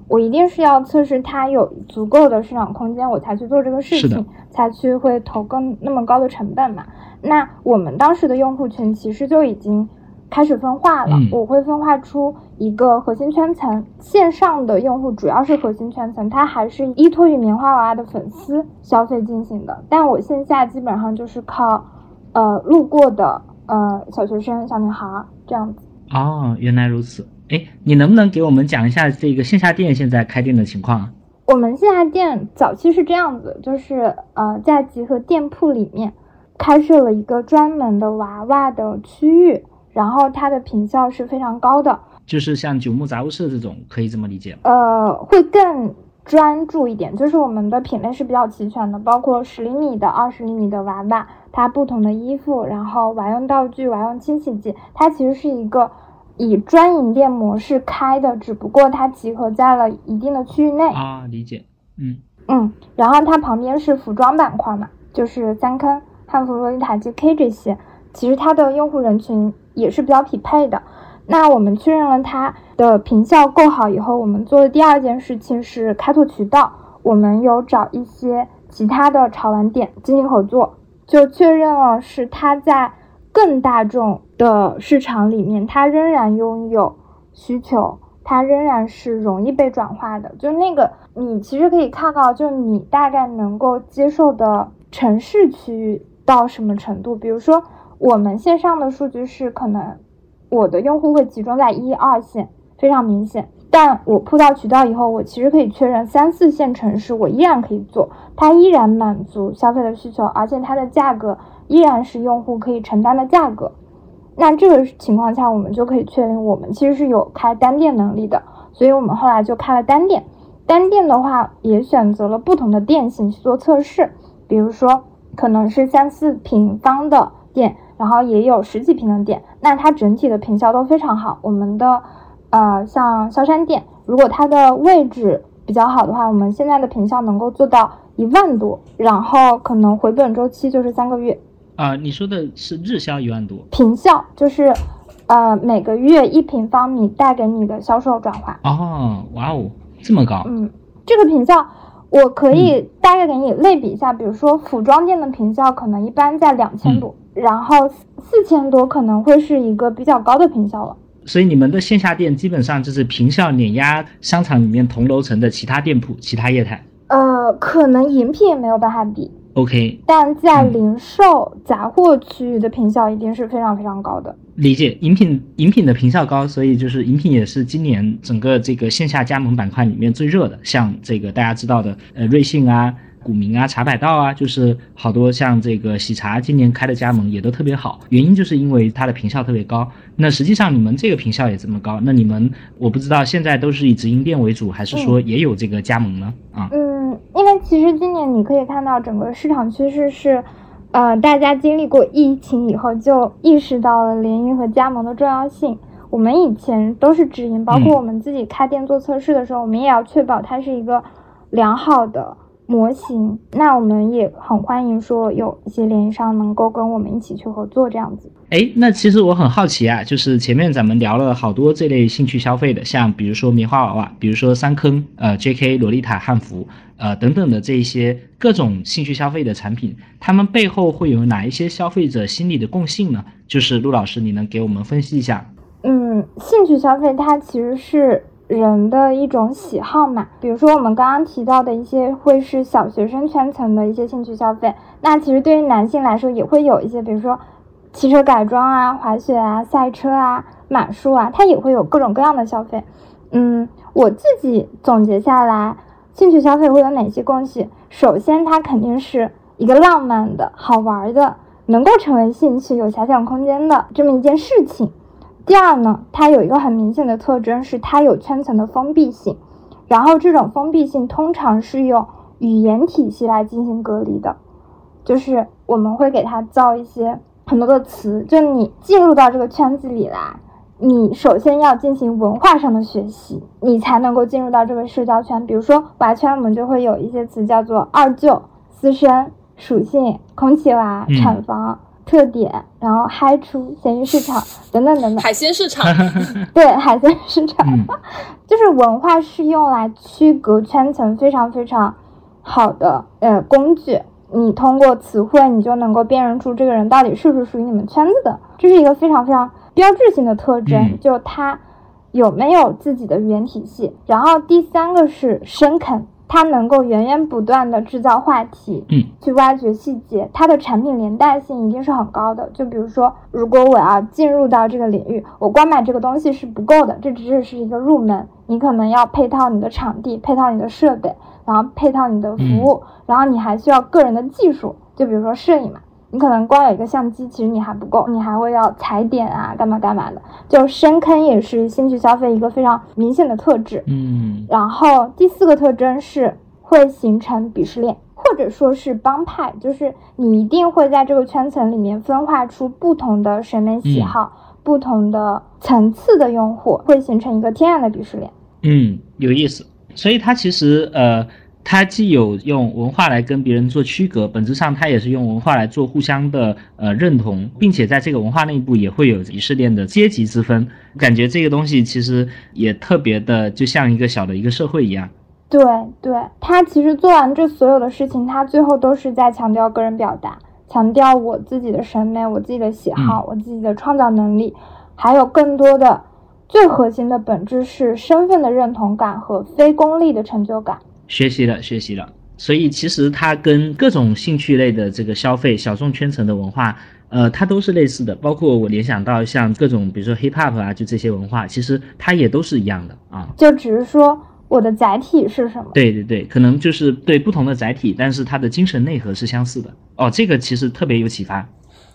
我一定是要测试它有足够的市场空间，我才去做这个事情，才去会投更那么高的成本嘛。那我们当时的用户群其实就已经。开始分化了，我会分化出一个核心圈层，线上的用户主要是核心圈层，它还是依托于棉花娃娃的粉丝消费进行的。但我线下基本上就是靠，呃，路过的呃小学生、小女孩这样子。哦，原来如此。哎，你能不能给我们讲一下这个线下店现在开店的情况？我们线下店早期是这样子，就是呃在集合店铺里面开设了一个专门的娃娃的区域。然后它的品效是非常高的，就是像九牧杂物社这种，可以这么理解吗？呃，会更专注一点，就是我们的品类是比较齐全的，包括十厘米的、二十厘米的娃娃，它不同的衣服，然后娃用道具、娃用清洗剂，它其实是一个以专营店模式开的，只不过它集合在了一定的区域内啊，理解，嗯嗯，然后它旁边是服装板块嘛，就是三坑、汉服、洛丽塔、JK 这些，其实它的用户人群。也是比较匹配的。那我们确认了它的平效够好以后，我们做的第二件事情是开拓渠道。我们有找一些其他的潮玩店进行合作，就确认了是它在更大众的市场里面，它仍然拥有需求，它仍然是容易被转化的。就那个，你其实可以看到，就你大概能够接受的城市区域到什么程度，比如说。我们线上的数据是可能我的用户会集中在一二线，非常明显。但我铺到渠道以后，我其实可以确认三四线城市我依然可以做，它依然满足消费的需求，而且它的价格依然是用户可以承担的价格。那这个情况下，我们就可以确定我们其实是有开单店能力的。所以我们后来就开了单店。单店的话，也选择了不同的店型去做测试，比如说可能是三四平方的店。然后也有十几平的店，那它整体的平效都非常好。我们的，呃，像萧山店，如果它的位置比较好的话，我们现在的平效能够做到一万多，然后可能回本周期就是三个月。啊，你说的是日销一万多？平效就是，呃，每个月一平方米带给你的销售转化。哦，哇哦，这么高。嗯，这个平效我可以大概给你类比一下，比如说服装店的平效可能一般在两千多。然后四千多可能会是一个比较高的平效了。所以你们的线下店基本上就是平效碾压商场里面同楼层的其他店铺、其他业态。呃，可能饮品没有办法比。OK，但在零售杂货区域的平效一定是非常非常高的。理解，饮品饮品的平效高，所以就是饮品也是今年整个这个线下加盟板块里面最热的。像这个大家知道的，呃，瑞幸啊。古茗啊，茶百道啊，就是好多像这个喜茶今年开的加盟也都特别好，原因就是因为它的坪效特别高。那实际上你们这个坪效也这么高，那你们我不知道现在都是以直营店为主，还是说也有这个加盟呢？啊，嗯，因为其实今年你可以看到整个市场趋势是，呃，大家经历过疫情以后就意识到了联营和加盟的重要性。我们以前都是直营，包括我们自己开店做测试的时候，我们也要确保它是一个良好的。模型，那我们也很欢迎说有一些联营商能够跟我们一起去合作这样子。哎，那其实我很好奇啊，就是前面咱们聊了好多这类兴趣消费的，像比如说棉花娃娃，比如说三坑，呃，J.K. 洛丽塔汉服，呃等等的这一些各种兴趣消费的产品，他们背后会有哪一些消费者心理的共性呢？就是陆老师，你能给我们分析一下？嗯，兴趣消费它其实是。人的一种喜好嘛，比如说我们刚刚提到的一些会是小学生圈层的一些兴趣消费，那其实对于男性来说也会有一些，比如说汽车改装啊、滑雪啊、赛车啊、马术啊，它也会有各种各样的消费。嗯，我自己总结下来，兴趣消费会有哪些共性？首先，它肯定是一个浪漫的、好玩的，能够成为兴趣、有遐想空间的这么一件事情。第二呢，它有一个很明显的特征，是它有圈层的封闭性，然后这种封闭性通常是用语言体系来进行隔离的，就是我们会给它造一些很多的词，就你进入到这个圈子里来，你首先要进行文化上的学习，你才能够进入到这个社交圈。比如说娃圈，我们就会有一些词叫做二舅、私生、属性、空气娃、产房。特点，然后嗨出咸鱼市场 等等等等，海鲜市场，对海鲜市场，就是文化是用来区隔圈层非常非常好的呃工具。你通过词汇，你就能够辨认出这个人到底是不是属于你们圈子的，这是一个非常非常标志性的特征，就他有没有自己的语言体系。然后第三个是深肯。它能够源源不断的制造话题，嗯，去挖掘细节，它的产品连带性一定是很高的。就比如说，如果我要进入到这个领域，我光买这个东西是不够的，这只是是一个入门。你可能要配套你的场地，配套你的设备，然后配套你的服务，然后你还需要个人的技术，就比如说摄影嘛。你可能光有一个相机，其实你还不够，你还会要踩点啊，干嘛干嘛的。就深坑也是兴趣消费一个非常明显的特质。嗯，然后第四个特征是会形成鄙视链，或者说是帮派，就是你一定会在这个圈层里面分化出不同的审美喜好、不同的层次的用户，会形成一个天然的鄙视链。嗯，有意思。所以它其实呃。它既有用文化来跟别人做区隔，本质上它也是用文化来做互相的呃认同，并且在这个文化内部也会有鄙视链的阶级之分。感觉这个东西其实也特别的，就像一个小的一个社会一样。对对，他其实做完这所有的事情，他最后都是在强调个人表达，强调我自己的审美、我自己的喜好、我自己的创造能力，还有更多的最核心的本质是身份的认同感和非功利的成就感。学习了，学习了，所以其实它跟各种兴趣类的这个消费、小众圈层的文化，呃，它都是类似的。包括我联想到像各种，比如说 hip hop 啊，就这些文化，其实它也都是一样的啊。就只是说我的载体是什么？对对对，可能就是对不同的载体，但是它的精神内核是相似的。哦，这个其实特别有启发。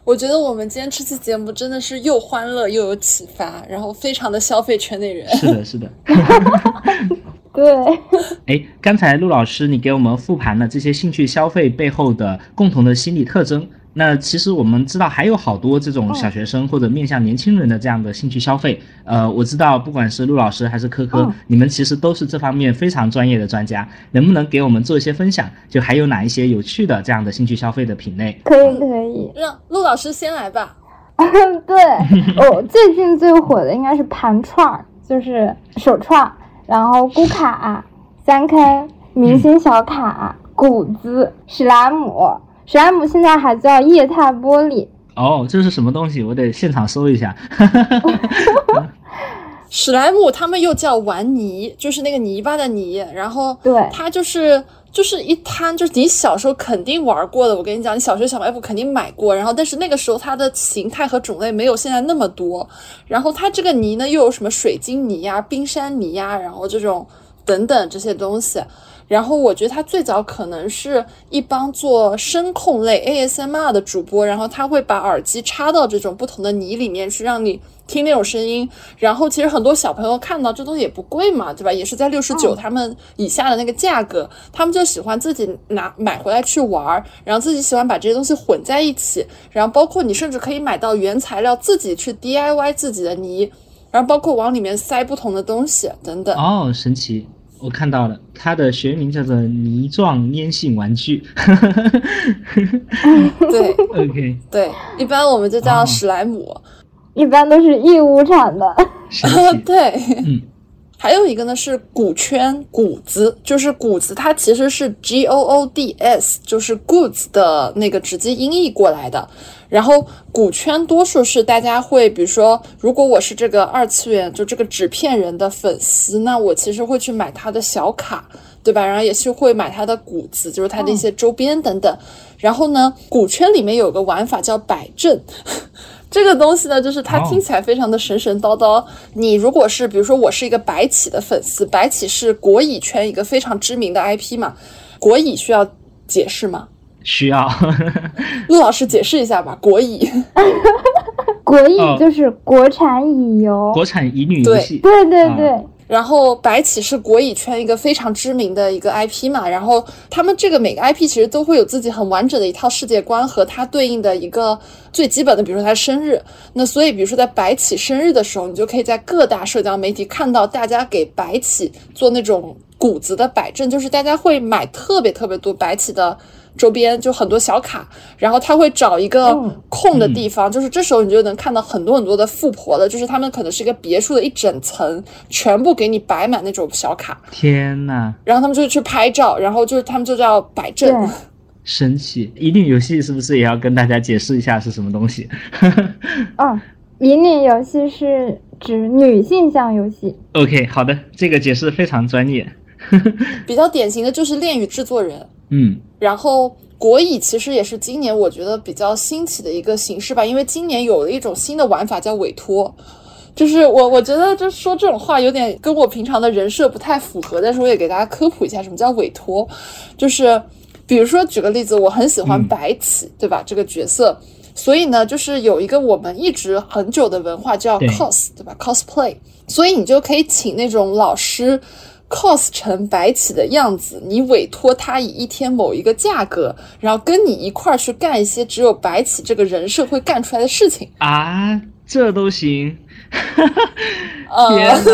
我觉得我们今天这期节目真的是又欢乐又有启发，然后非常的消费圈内人。是的，是的。对，哎，刚才陆老师你给我们复盘了这些兴趣消费背后的共同的心理特征。那其实我们知道还有好多这种小学生或者面向年轻人的这样的兴趣消费。呃，我知道不管是陆老师还是科科，你们其实都是这方面非常专业的专家，能不能给我们做一些分享？就还有哪一些有趣的这样的兴趣消费的品类？可以，可以，让陆老师先来吧。对，我最近最火的应该是盘串儿，就是手串。然后咕卡、三坑、明星小卡、谷子、史莱姆，史莱姆现在还叫液态玻璃。哦，这是什么东西？我得现场搜一下。史莱姆，他们又叫玩泥，就是那个泥巴的泥，然后对它就是就是一摊，就是你小时候肯定玩过的。我跟你讲，你小学小卖部肯定买过，然后但是那个时候它的形态和种类没有现在那么多。然后它这个泥呢，又有什么水晶泥呀、冰山泥呀，然后这种等等这些东西。然后我觉得他最早可能是一帮做声控类 ASMR 的主播，然后他会把耳机插到这种不同的泥里面去，让你听那种声音。然后其实很多小朋友看到这东西也不贵嘛，对吧？也是在六十九他们以下的那个价格，他们就喜欢自己拿买回来去玩儿，然后自己喜欢把这些东西混在一起，然后包括你甚至可以买到原材料，自己去 DIY 自己的泥，然后包括往里面塞不同的东西等等。哦，神奇。我看到了，它的学名叫做泥状粘性玩具。对，OK，对，一般我们就叫史莱姆，一般都是义乌产的。对，嗯，还有一个呢是鼓圈谷子，就是谷子，它其实是 G O O D S，就是 goods 的那个直接音译过来的。然后股圈多数是大家会，比如说，如果我是这个二次元就这个纸片人的粉丝，那我其实会去买他的小卡，对吧？然后也是会买他的谷子，就是他的一些周边等等。然后呢，股圈里面有个玩法叫摆阵，这个东西呢，就是它听起来非常的神神叨叨。你如果是比如说我是一个白起的粉丝，白起是国乙圈一个非常知名的 IP 嘛，国乙需要解释吗？需要，陆老师解释一下吧。国乙，国乙就是国产乙游，国产乙女游戏。对对对。然后白起是国乙圈一个非常知名的一个 IP 嘛，然后他们这个每个 IP 其实都会有自己很完整的一套世界观和它对应的一个最基本的，比如说他生日。那所以，比如说在白起生日的时候，你就可以在各大社交媒体看到大家给白起做那种谷子的摆阵，就是大家会买特别特别多白起的。周边就很多小卡，然后他会找一个空的地方，就是这时候你就能看到很多很多的富婆的，就是他们可能是一个别墅的一整层，全部给你摆满那种小卡。天呐，然后他们就去拍照，然后就是他们就叫摆阵。神奇！乙女游戏是不是也要跟大家解释一下是什么东西？嗯，乙女游戏是指女性向游戏。OK，好的，这个解释非常专业。比较典型的就是恋与制作人。嗯。然后国乙其实也是今年我觉得比较兴起的一个形式吧，因为今年有了一种新的玩法叫委托，就是我我觉得就说这种话有点跟我平常的人设不太符合，但是我也给大家科普一下什么叫委托，就是比如说举个例子，我很喜欢白起，对吧？这个角色，所以呢，就是有一个我们一直很久的文化叫 cos，对吧？cosplay，所以你就可以请那种老师。Cos 成白起的样子，你委托他以一天某一个价格，然后跟你一块儿去干一些只有白起这个人设会干出来的事情啊，这都行。天哪！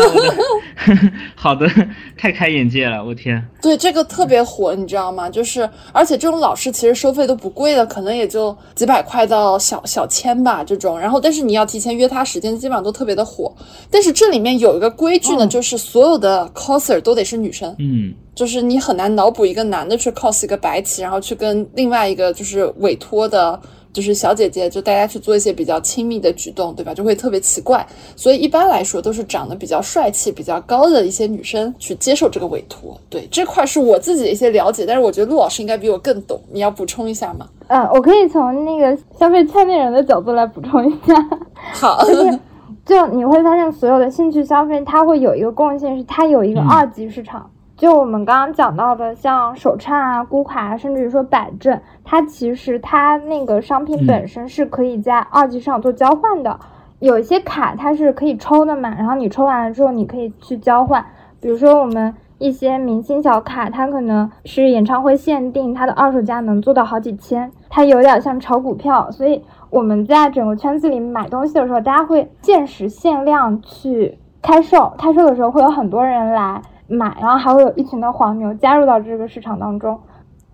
好的，太开眼界了，我天。对，这个特别火，你知道吗？就是，而且这种老师其实收费都不贵的，可能也就几百块到小小千吧这种。然后，但是你要提前约他时间，基本上都特别的火。但是这里面有一个规矩呢，就是所有的 coser 都得是女生。嗯，就是你很难脑补一个男的去 cos 一个白起，然后去跟另外一个就是委托的。就是小姐姐，就大家去做一些比较亲密的举动，对吧？就会特别奇怪，所以一般来说都是长得比较帅气、比较高的一些女生去接受这个委托。对这块是我自己的一些了解，但是我觉得陆老师应该比我更懂，你要补充一下吗？嗯，我可以从那个消费圈内人的角度来补充一下。好，就是就你会发现，所有的兴趣消费它会有一个共性，是它有一个二级市场。就我们刚刚讲到的，像手串啊、咕卡，啊甚至于说摆正，它其实它那个商品本身是可以在二级市场做交换的。有一些卡它是可以抽的嘛，然后你抽完了之后，你可以去交换。比如说我们一些明星小卡，它可能是演唱会限定，它的二手价能做到好几千，它有点像炒股票。所以我们在整个圈子里买东西的时候，大家会限时限量去开售，开售的时候会有很多人来。买，然后还会有一群的黄牛加入到这个市场当中，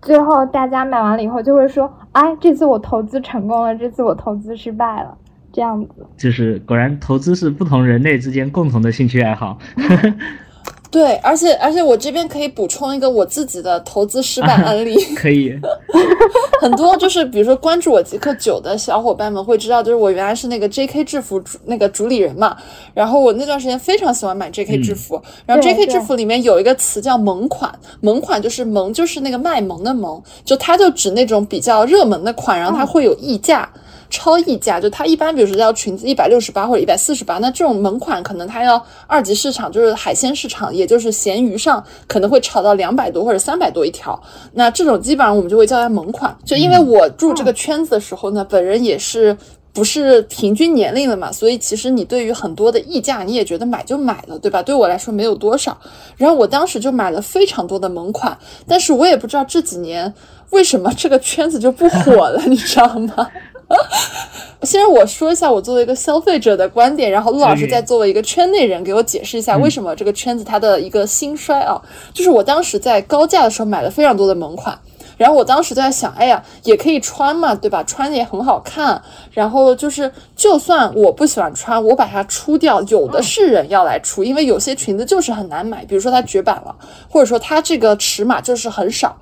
最后大家买完了以后就会说：“哎，这次我投资成功了，这次我投资失败了。”这样子，就是果然投资是不同人类之间共同的兴趣爱好。对，而且而且我这边可以补充一个我自己的投资失败案例。可以，很多就是比如说关注我极客九的小伙伴们会知道，就是我原来是那个 J.K. 制服主那个主理人嘛。然后我那段时间非常喜欢买 J.K. 制服，然后 J.K. 制服里面有一个词叫萌款，萌款就是萌就是那个卖萌的萌，就它就指那种比较热门的款，然后它会有溢价。超溢价，就它一般，比如说要裙子一百六十八或者一百四十八，那这种门款可能它要二级市场，就是海鲜市场，也就是闲鱼上可能会炒到两百多或者三百多一条。那这种基本上我们就会叫它门款。就因为我入这个圈子的时候呢，本人也是不是平均年龄了嘛，所以其实你对于很多的溢价，你也觉得买就买了，对吧？对我来说没有多少。然后我当时就买了非常多的萌款，但是我也不知道这几年为什么这个圈子就不火了，你知道吗？先我说一下我作为一个消费者的观点，然后陆老师再作为一个圈内人给我解释一下为什么这个圈子它的一个兴衰啊。就是我当时在高价的时候买了非常多的萌款，然后我当时在想，哎呀，也可以穿嘛，对吧？穿的也很好看。然后就是，就算我不喜欢穿，我把它出掉，有的是人要来出，因为有些裙子就是很难买，比如说它绝版了，或者说它这个尺码就是很少。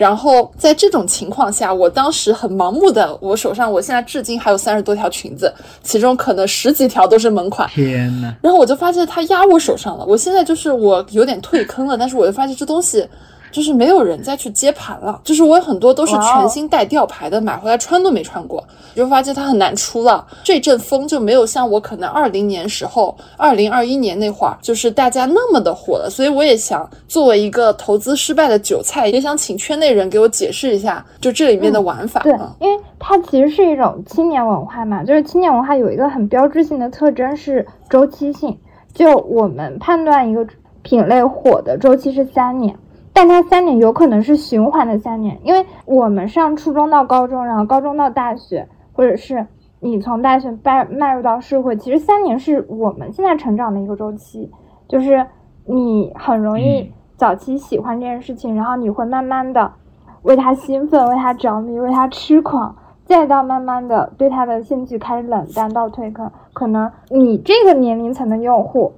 然后在这种情况下，我当时很盲目的，我手上我现在至今还有三十多条裙子，其中可能十几条都是门款。天呐，然后我就发现它压我手上了，我现在就是我有点退坑了，但是我就发现这东西。就是没有人再去接盘了，就是我有很多都是全新带吊牌的，买回来穿都没穿过，就发现它很难出了。这阵风就没有像我可能二零年时候、二零二一年那会儿，就是大家那么的火了。所以我也想作为一个投资失败的韭菜，也想请圈内人给我解释一下，就这里面的玩法。对，因为它其实是一种青年文化嘛，就是青年文化有一个很标志性的特征是周期性，就我们判断一个品类火的周期是三年。但它三年有可能是循环的三年，因为我们上初中到高中，然后高中到大学，或者是你从大学迈迈入到社会，其实三年是我们现在成长的一个周期，就是你很容易早期喜欢这件事情，然后你会慢慢的为他兴奋，为他着迷，为他痴狂，再到慢慢的对他的兴趣开始冷淡到退坑，可能你这个年龄层的用户，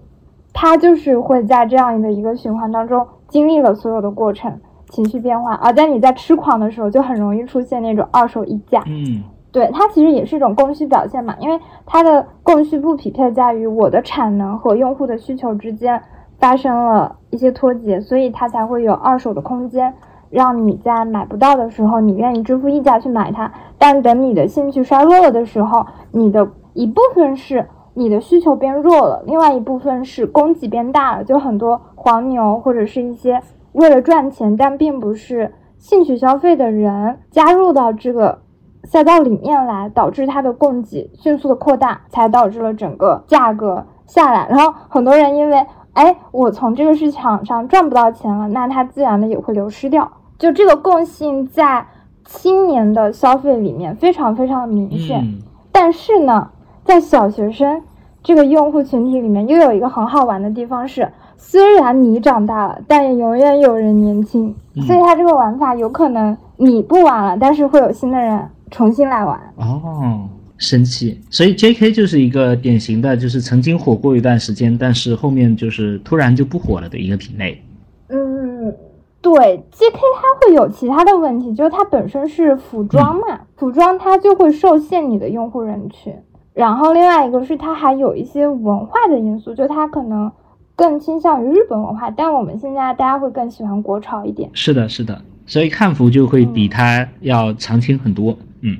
他就是会在这样的一个循环当中。经历了所有的过程，情绪变化，而在你在痴狂的时候，就很容易出现那种二手溢价。嗯，对，它其实也是一种供需表现嘛，因为它的供需不匹配在于我的产能和用户的需求之间发生了一些脱节，所以它才会有二手的空间，让你在买不到的时候，你愿意支付溢价去买它。但等你的兴趣衰落了的时候，你的一部分是。你的需求变弱了，另外一部分是供给变大了，就很多黄牛或者是一些为了赚钱但并不是兴趣消费的人加入到这个赛道里面来，导致它的供给迅速的扩大，才导致了整个价格下来。然后很多人因为，哎，我从这个市场上赚不到钱了，那它自然的也会流失掉。就这个共性在青年的消费里面非常非常的明显，但是呢。在小学生这个用户群体里面，又有一个很好玩的地方是，虽然你长大了，但也永远有人年轻。所以它这个玩法有可能你不玩了，但是会有新的人重新来玩。哦，神奇！所以 J.K. 就是一个典型的，就是曾经火过一段时间，但是后面就是突然就不火了的一个品类。嗯，对，J.K. 它会有其他的问题，就是它本身是服装嘛，服装它就会受限你的用户人群。然后另外一个是它还有一些文化的因素，就它可能更倾向于日本文化，但我们现在大家会更喜欢国潮一点。是的，是的，所以汉服就会比它要常青很多。嗯，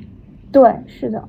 对，是的。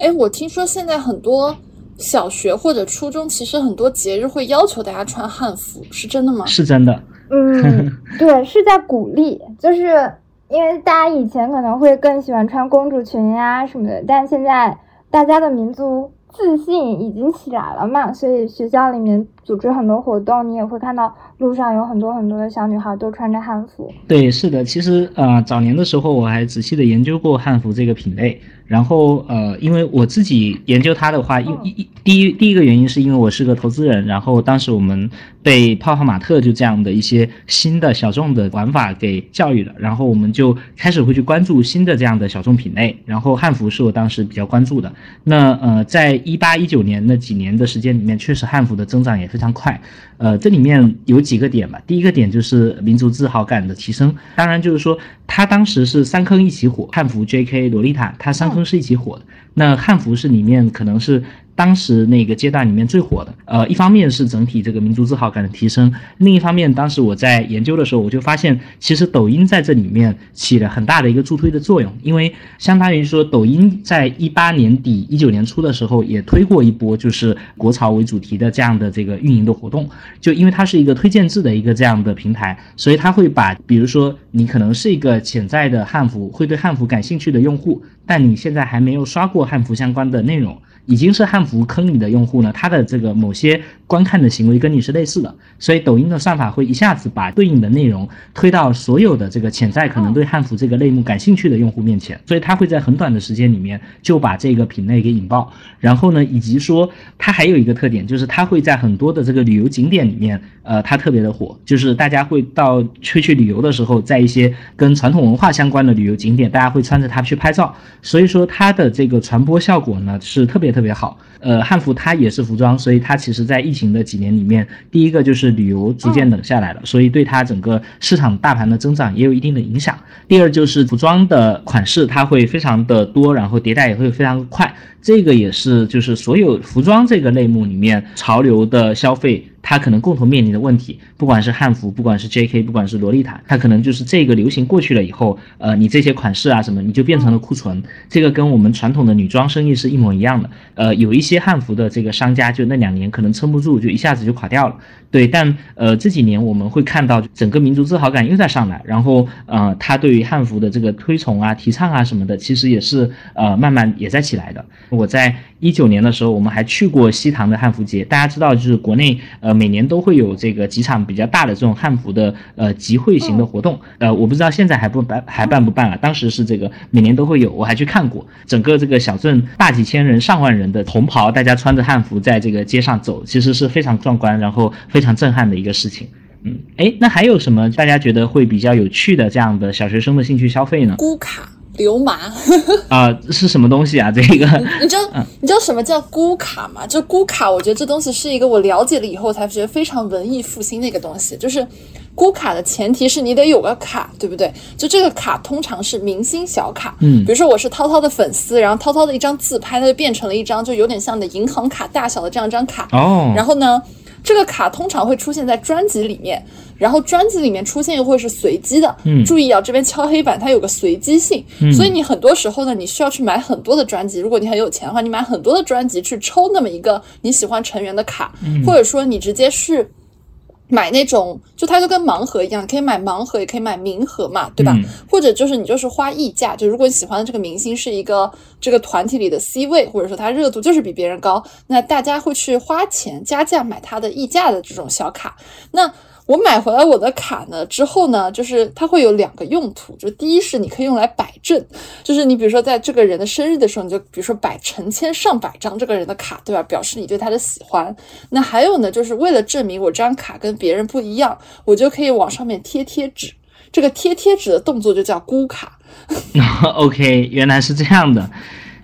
哎，我听说现在很多小学或者初中，其实很多节日会要求大家穿汉服，是真的吗？是真的。嗯，对，是在鼓励，就是因为大家以前可能会更喜欢穿公主裙呀什么的，但现在。大家的民族自信已经起来了嘛，所以学校里面组织很多活动，你也会看到路上有很多很多的小女孩都穿着汉服。对，是的，其实呃，早年的时候我还仔细的研究过汉服这个品类。然后呃，因为我自己研究它的话，一一第一第一个原因是因为我是个投资人，然后当时我们被泡泡玛特就这样的一些新的小众的玩法给教育了，然后我们就开始会去关注新的这样的小众品类，然后汉服是我当时比较关注的。那呃，在一八一九年那几年的时间里面，确实汉服的增长也非非常快。呃，这里面有几个点吧。第一个点就是民族自豪感的提升，当然就是说它当时是三坑一起火，汉服、J.K、洛丽塔，它三坑是一起火的。那汉服是里面可能是。当时那个阶段里面最火的，呃，一方面是整体这个民族自豪感的提升，另一方面，当时我在研究的时候，我就发现，其实抖音在这里面起了很大的一个助推的作用，因为相当于说，抖音在一八年底、一九年初的时候也推过一波，就是国潮为主题的这样的这个运营的活动，就因为它是一个推荐制的一个这样的平台，所以它会把，比如说你可能是一个潜在的汉服，会对汉服感兴趣的用户，但你现在还没有刷过汉服相关的内容。已经是汉服坑里的用户呢，他的这个某些观看的行为跟你是类似的，所以抖音的算法会一下子把对应的内容推到所有的这个潜在可能对汉服这个类目感兴趣的用户面前，所以它会在很短的时间里面就把这个品类给引爆。然后呢，以及说它还有一个特点，就是它会在很多的这个旅游景点里面，呃，它特别的火，就是大家会到出去旅游的时候，在一些跟传统文化相关的旅游景点，大家会穿着它去拍照，所以说它的这个传播效果呢是特别。特别好，呃，汉服它也是服装，所以它其实在疫情的几年里面，第一个就是旅游逐渐冷下来了，所以对它整个市场大盘的增长也有一定的影响。第二就是服装的款式，它会非常的多，然后迭代也会非常快，这个也是就是所有服装这个类目里面潮流的消费。它可能共同面临的问题，不管是汉服，不管是 J.K，不管是洛丽塔，它可能就是这个流行过去了以后，呃，你这些款式啊什么，你就变成了库存。这个跟我们传统的女装生意是一模一样的。呃，有一些汉服的这个商家，就那两年可能撑不住，就一下子就垮掉了。对，但呃这几年我们会看到整个民族自豪感又在上来，然后呃，他对于汉服的这个推崇啊、提倡啊什么的，其实也是呃慢慢也在起来的。我在一九年的时候，我们还去过西塘的汉服节，大家知道就是国内呃。每年都会有这个几场比较大的这种汉服的呃集会型的活动，呃，我不知道现在还不办还办不办了。当时是这个每年都会有，我还去看过，整个这个小镇大几千人、上万人的红袍，大家穿着汉服在这个街上走，其实是非常壮观，然后非常震撼的一个事情。嗯，哎，那还有什么大家觉得会比较有趣的这样的小学生的兴趣消费呢？咕卡。流麻 啊，是什么东西啊？这个 你知道你知道什么叫咕卡吗？就咕卡，我觉得这东西是一个我了解了以后才觉得非常文艺复兴的一个东西。就是咕卡的前提是你得有个卡，对不对？就这个卡通常是明星小卡，嗯，比如说我是涛涛的粉丝，然后涛涛的一张自拍，它就变成了一张就有点像你的银行卡大小的这样一张卡哦。然后呢，这个卡通常会出现在专辑里面。然后专辑里面出现又会是随机的，嗯，注意啊，这边敲黑板，它有个随机性，所以你很多时候呢，你需要去买很多的专辑。如果你很有钱的话，你买很多的专辑去抽那么一个你喜欢成员的卡，或者说你直接是买那种，就它就跟盲盒一样，可以买盲盒，也可以买名盒嘛，对吧？或者就是你就是花溢价，就如果你喜欢的这个明星是一个 这个团体里的 C 位，或者说他热度就是比别人高，那大家会去花钱加价买他的溢价的这种小卡，那。我买回来我的卡呢之后呢，就是它会有两个用途，就第一是你可以用来摆正，就是你比如说在这个人的生日的时候，你就比如说摆成千上百张这个人的卡，对吧？表示你对他的喜欢。那还有呢，就是为了证明我这张卡跟别人不一样，我就可以往上面贴贴纸。这个贴贴纸的动作就叫箍卡。OK，原来是这样的，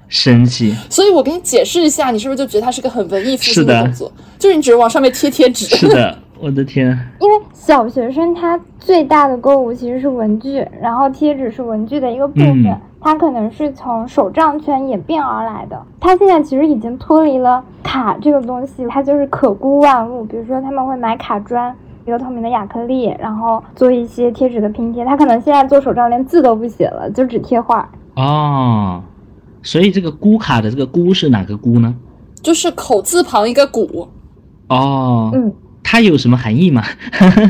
神奇。所以我给你解释一下，你是不是就觉得它是个很文艺复兴的动作？就是你只是往上面贴贴纸。是的。我的天！因为小学生他最大的购物其实是文具，然后贴纸是文具的一个部分，它可能是从手账圈演变而来的。它现在其实已经脱离了卡这个东西，它就是可估万物。比如说他们会买卡砖，一个透明的亚克力，然后做一些贴纸的拼贴。他可能现在做手账连字都不写了，就只贴画。哦，所以这个“估卡”的这个“估”是哪个“估”呢？就是口字旁一个“古”。哦，嗯。它有什么含义吗？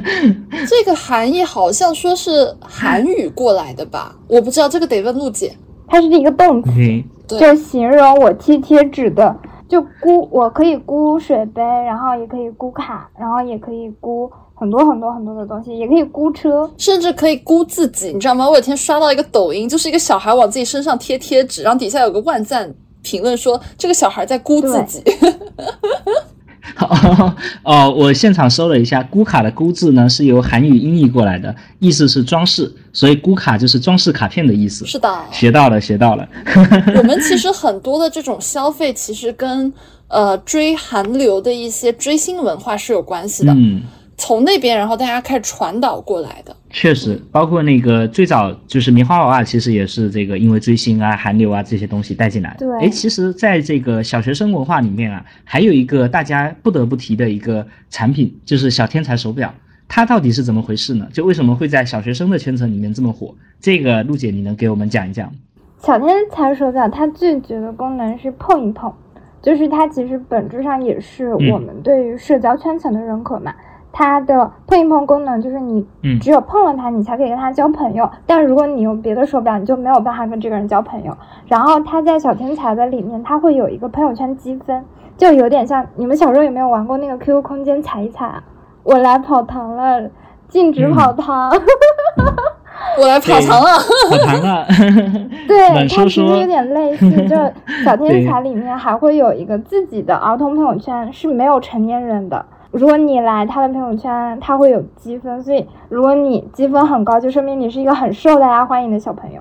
这个含义好像说是韩语过来的吧，我不知道，这个得问陆姐。它是一个动词，就形容我贴贴纸的，就估，我可以估水杯，然后也可以估卡，然后也可以估很多很多很多的东西，也可以估车，甚至可以估自己，你知道吗？我有天刷到一个抖音，就是一个小孩往自己身上贴贴纸，然后底下有个万赞评论说这个小孩在估自己。哦，我现场搜了一下，咕卡的“咕”字呢是由韩语音译过来的，意思是装饰，所以咕卡就是装饰卡片的意思。是的，学到了，学到了。我们其实很多的这种消费，其实跟呃追韩流的一些追星文化是有关系的。嗯。从那边，然后大家开始传导过来的。确实，包括那个最早就是棉花娃娃，其实也是这个因为追星啊、韩流啊这些东西带进来。对，哎，其实在这个小学生文化里面啊，还有一个大家不得不提的一个产品，就是小天才手表。它到底是怎么回事呢？就为什么会在小学生的圈层里面这么火？这个陆姐，你能给我们讲一讲？小天才手表它最绝的功能是碰一碰，就是它其实本质上也是我们对于社交圈层的认可嘛。它的碰一碰功能就是你只有碰了它，你才可以跟它交朋友。但如果你用别的手表，你就没有办法跟这个人交朋友。然后它在小天才的里面，它会有一个朋友圈积分，就有点像你们小时候有没有玩过那个 QQ 空间踩一踩啊？我来跑堂了，禁止跑堂。我来跑堂了，跑堂了。对，它其实有点类似，就小 天才里面还会有一个自己的儿童朋友圈，是没有成年人的。如果你来他的朋友圈，他会有积分，所以如果你积分很高，就说明你是一个很受大家欢迎的小朋友。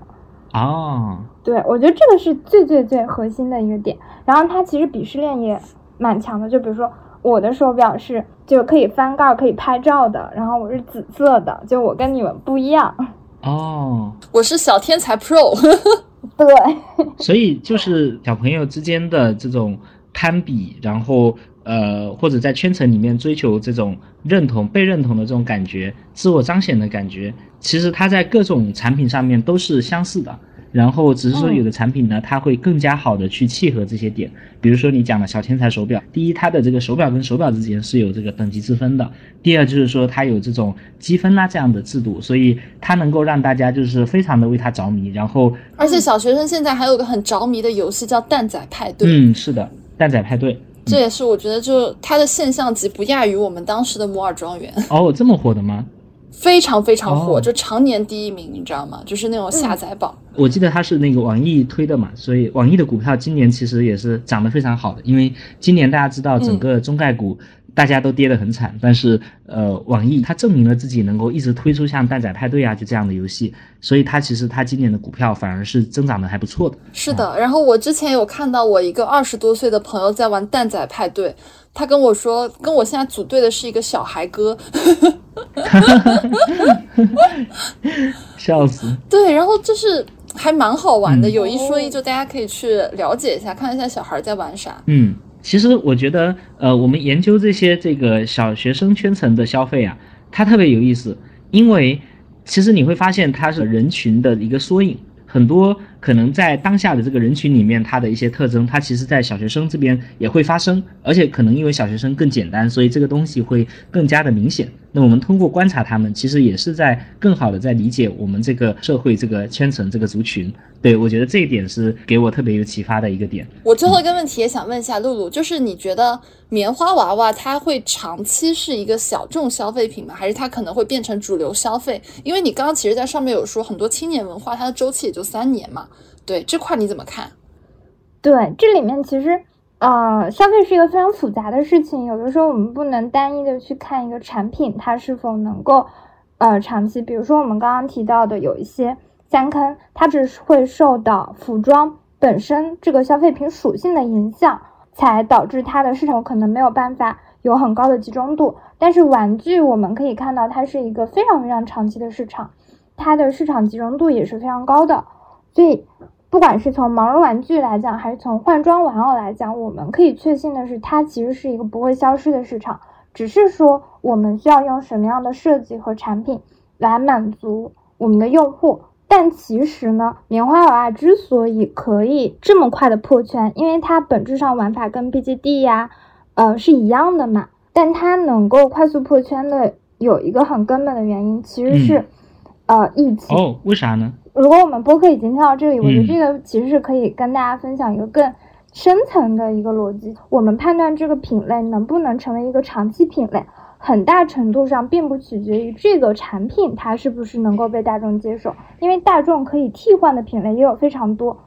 哦，对，我觉得这个是最最最核心的一个点。然后它其实鄙视链也蛮强的，就比如说我的手表是就可以翻盖、可以拍照的，然后我是紫色的，就我跟你们不一样。哦，我是小天才 Pro。对，所以就是小朋友之间的这种攀比，然后。呃，或者在圈层里面追求这种认同、被认同的这种感觉、自我彰显的感觉，其实它在各种产品上面都是相似的。然后只是说有的产品呢，它会更加好的去契合这些点。比如说你讲的小天才手表，第一，它的这个手表跟手表之间是有这个等级之分的；第二，就是说它有这种积分啦这样的制度，所以它能够让大家就是非常的为它着迷。然后，而且小学生现在还有个很着迷的游戏叫蛋仔派对。嗯，是的，蛋仔派对。这也是我觉得，就它的现象级不亚于我们当时的摩尔庄园 哦，这么火的吗？非常非常火，就常年第一名，你知道吗？就是那种下载榜。我记得它是那个网易推的嘛，所以网易的股票今年其实也是涨得非常好的，因为今年大家知道整个中概股。大家都跌得很惨，但是呃，网易它证明了自己能够一直推出像蛋仔派对啊就这样的游戏，所以它其实它今年的股票反而是增长的还不错的。是的，然后我之前有看到我一个二十多岁的朋友在玩蛋仔派对，他跟我说，跟我现在组队的是一个小孩哥，笑死。对，然后就是还蛮好玩的，有一说一，就大家可以去了解一下，看一下小孩在玩啥。嗯。其实我觉得，呃，我们研究这些这个小学生圈层的消费啊，它特别有意思，因为其实你会发现它是人群的一个缩影，很多。可能在当下的这个人群里面，它的一些特征，它其实，在小学生这边也会发生，而且可能因为小学生更简单，所以这个东西会更加的明显。那我们通过观察他们，其实也是在更好的在理解我们这个社会、这个圈层、这个族群。对我觉得这一点是给我特别有启发的一个点。我最后一个问题也想问一下露露，就是你觉得棉花娃娃它会长期是一个小众消费品吗？还是它可能会变成主流消费？因为你刚刚其实在上面有说，很多青年文化它的周期也就三年嘛。对这块你怎么看？对，这里面其实，呃，消费是一个非常复杂的事情。有的时候我们不能单一的去看一个产品，它是否能够，呃，长期。比如说我们刚刚提到的有一些三坑，它只是会受到服装本身这个消费品属性的影响，才导致它的市场可能没有办法有很高的集中度。但是玩具我们可以看到，它是一个非常非常长期的市场，它的市场集中度也是非常高的，所以。不管是从毛绒玩具来讲，还是从换装玩偶来讲，我们可以确信的是，它其实是一个不会消失的市场。只是说，我们需要用什么样的设计和产品来满足我们的用户。但其实呢，棉花娃娃之所以可以这么快的破圈，因为它本质上玩法跟 BGD 呀，呃是一样的嘛。但它能够快速破圈的有一个很根本的原因，其实是，呃，疫情。哦，为啥呢？如果我们播客已经听到这里，我觉得这个其实是可以跟大家分享一个更深层的一个逻辑。我们判断这个品类能不能成为一个长期品类，很大程度上并不取决于这个产品它是不是能够被大众接受，因为大众可以替换的品类也有非常多。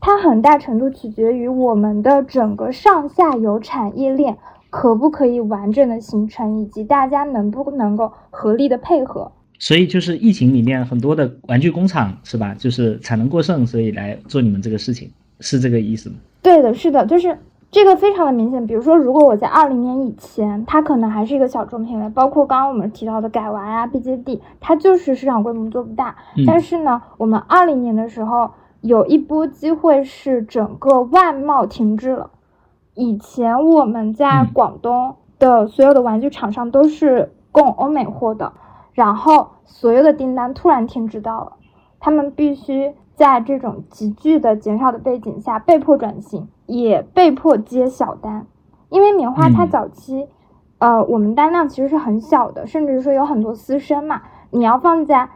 它很大程度取决于我们的整个上下游产业链可不可以完整的形成，以及大家能不能够合力的配合。所以就是疫情里面很多的玩具工厂是吧？就是产能过剩，所以来做你们这个事情，是这个意思吗？对的，是的，就是这个非常的明显。比如说，如果我在二零年以前，它可能还是一个小众品类，包括刚刚我们提到的改娃呀、BJD，它就是市场规模做不大。但是呢，我们二零年的时候有一波机会是整个外贸停滞了。以前我们在广东的所有的玩具厂商都是供欧美货的。然后所有的订单突然停止到了，他们必须在这种急剧的减少的背景下被迫转型，也被迫接小单。因为棉花它早期，呃，我们单量其实是很小的，甚至说有很多私生嘛。你要放在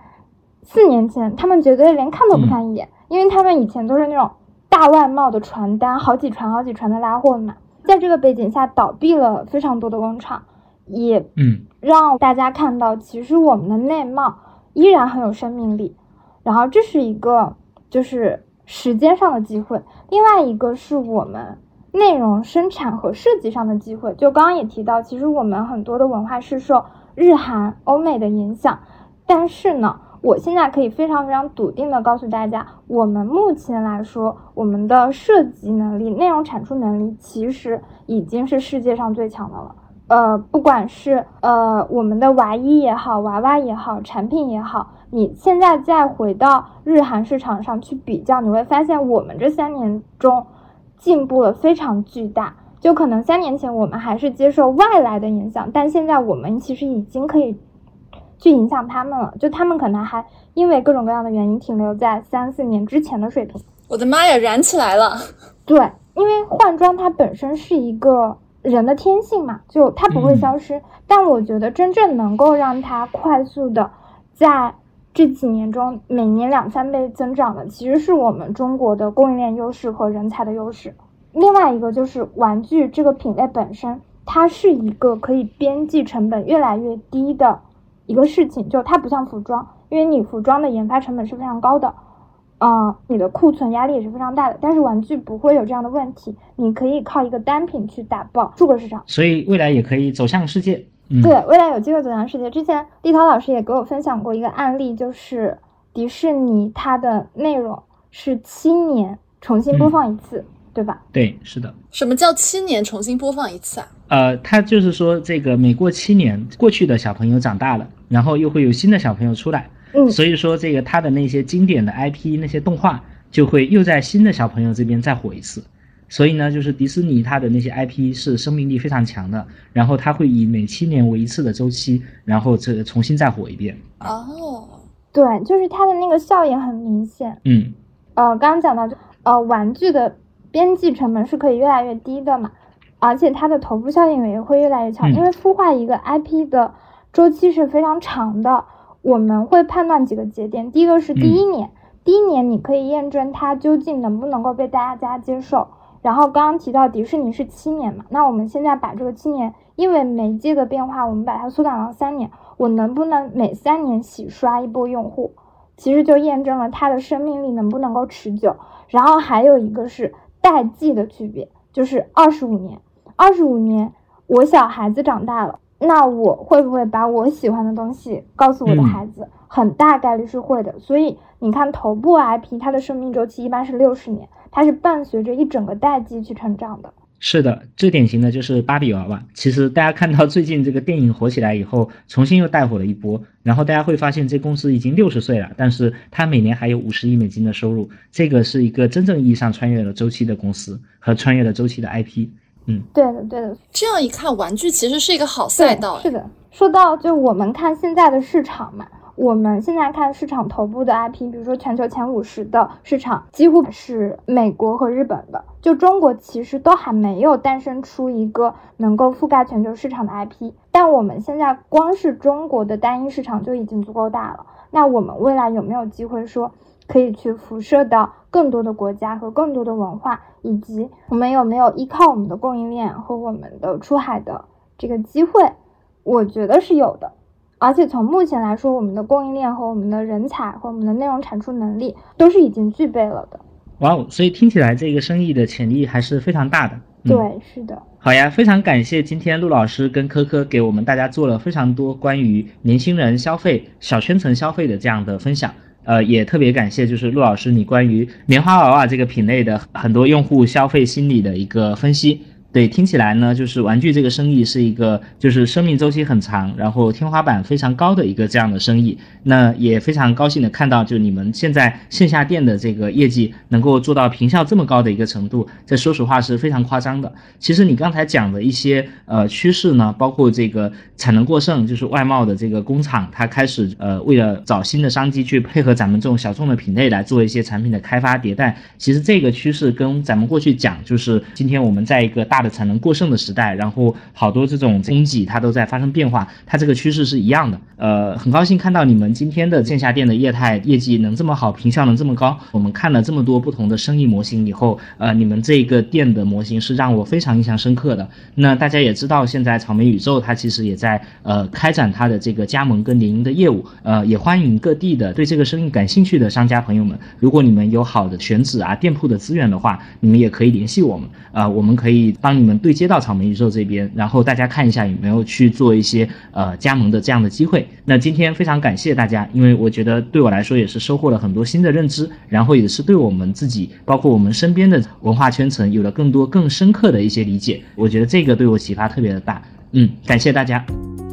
四年前，他们绝对连看都不看一眼，因为他们以前都是那种大外贸的传单，好几船好几船的拉货嘛。在这个背景下，倒闭了非常多的工厂。也嗯，让大家看到，其实我们的内贸依然很有生命力。然后这是一个就是时间上的机会，另外一个是我们内容生产和设计上的机会。就刚刚也提到，其实我们很多的文化是受日韩、欧美的影响，但是呢，我现在可以非常非常笃定的告诉大家，我们目前来说，我们的设计能力、内容产出能力其实已经是世界上最强的了。呃，不管是呃我们的娃衣也好，娃娃也好，产品也好，你现在再回到日韩市场上去比较，你会发现我们这三年中进步了非常巨大。就可能三年前我们还是接受外来的影响，但现在我们其实已经可以去影响他们了。就他们可能还因为各种各样的原因停留在三四年之前的水平。我的妈呀，燃起来了！对，因为换装它本身是一个。人的天性嘛，就它不会消失。但我觉得真正能够让它快速的在这几年中每年两三倍增长的，其实是我们中国的供应链优势和人才的优势。另外一个就是玩具这个品类本身，它是一个可以边际成本越来越低的一个事情。就它不像服装，因为你服装的研发成本是非常高的。啊，你的库存压力也是非常大的，但是玩具不会有这样的问题，你可以靠一个单品去打爆数个市场，所以未来也可以走向世界。对，未来有机会走向世界。之前立涛老师也给我分享过一个案例，就是迪士尼它的内容是七年重新播放一次，对吧？对，是的。什么叫七年重新播放一次啊？呃，他就是说这个每过七年，过去的小朋友长大了，然后又会有新的小朋友出来。嗯，所以说这个他的那些经典的 IP 那些动画就会又在新的小朋友这边再火一次，所以呢，就是迪士尼它的那些 IP 是生命力非常强的，然后它会以每七年为一次的周期，然后这重新再火一遍。哦，对，就是它的那个效应很明显。嗯，呃，刚刚讲到，呃，玩具的边际成本是可以越来越低的嘛，而且它的头部效应也会越来越强，因为孵化一个 IP 的周期是非常长的。我们会判断几个节点，第一个是第一年，第一年你可以验证它究竟能不能够被大家接受。然后刚刚提到迪士尼是七年嘛，那我们现在把这个七年，因为媒介的变化，我们把它缩短到三年，我能不能每三年洗刷一波用户，其实就验证了它的生命力能不能够持久。然后还有一个是代际的区别，就是二十五年，二十五年我小孩子长大了。那我会不会把我喜欢的东西告诉我的孩子？很大概率是会的。所以你看，头部 IP 它的生命周期一般是六十年，它是伴随着一整个代际去成长的。是的，最典型的就是芭比娃娃。其实大家看到最近这个电影火起来以后，重新又带火了一波。然后大家会发现，这公司已经六十岁了，但是它每年还有五十亿美金的收入。这个是一个真正意义上穿越了周期的公司和穿越了周期的 IP。嗯，对的，对的。这样一看，玩具其实是一个好赛道。是的，说到就我们看现在的市场嘛，我们现在看市场头部的 IP，比如说全球前五十的市场，几乎是美国和日本的。就中国其实都还没有诞生出一个能够覆盖全球市场的 IP，但我们现在光是中国的单一市场就已经足够大了。那我们未来有没有机会说？可以去辐射到更多的国家和更多的文化，以及我们有没有依靠我们的供应链和我们的出海的这个机会？我觉得是有的，而且从目前来说，我们的供应链和我们的人才和我们的内容产出能力都是已经具备了的。哇哦，所以听起来这个生意的潜力还是非常大的。对，是的。好呀，非常感谢今天陆老师跟科科给我们大家做了非常多关于年轻人消费、小圈层消费的这样的分享。呃，也特别感谢就是陆老师你关于棉花娃娃这个品类的很多用户消费心理的一个分析。对，听起来呢，就是玩具这个生意是一个就是生命周期很长，然后天花板非常高的一个这样的生意。那也非常高兴的看到，就你们现在线下店的这个业绩能够做到平效这么高的一个程度，这说实话是非常夸张的。其实你刚才讲的一些呃趋势呢，包括这个产能过剩，就是外贸的这个工厂，它开始呃为了找新的商机去配合咱们这种小众的品类来做一些产品的开发迭代。其实这个趋势跟咱们过去讲，就是今天我们在一个大。大的产能过剩的时代，然后好多这种供给它都在发生变化，它这个趋势是一样的。呃，很高兴看到你们今天的线下店的业态业绩能这么好，评效能这么高。我们看了这么多不同的生意模型以后，呃，你们这个店的模型是让我非常印象深刻的。那大家也知道，现在草莓宇宙它其实也在呃开展它的这个加盟跟联营的业务，呃，也欢迎各地的对这个生意感兴趣的商家朋友们，如果你们有好的选址啊、店铺的资源的话，你们也可以联系我们，啊，我们可以。帮你们对接到草莓宇宙这边，然后大家看一下有没有去做一些呃加盟的这样的机会。那今天非常感谢大家，因为我觉得对我来说也是收获了很多新的认知，然后也是对我们自己，包括我们身边的文化圈层有了更多更深刻的一些理解。我觉得这个对我启发特别的大。嗯，感谢大家，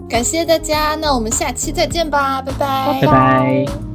感谢大家，那我们下期再见吧，拜拜，拜拜。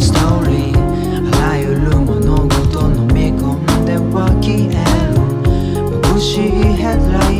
ストーリーあらゆる物事飲み込んでは消える。眩しいヘッドライト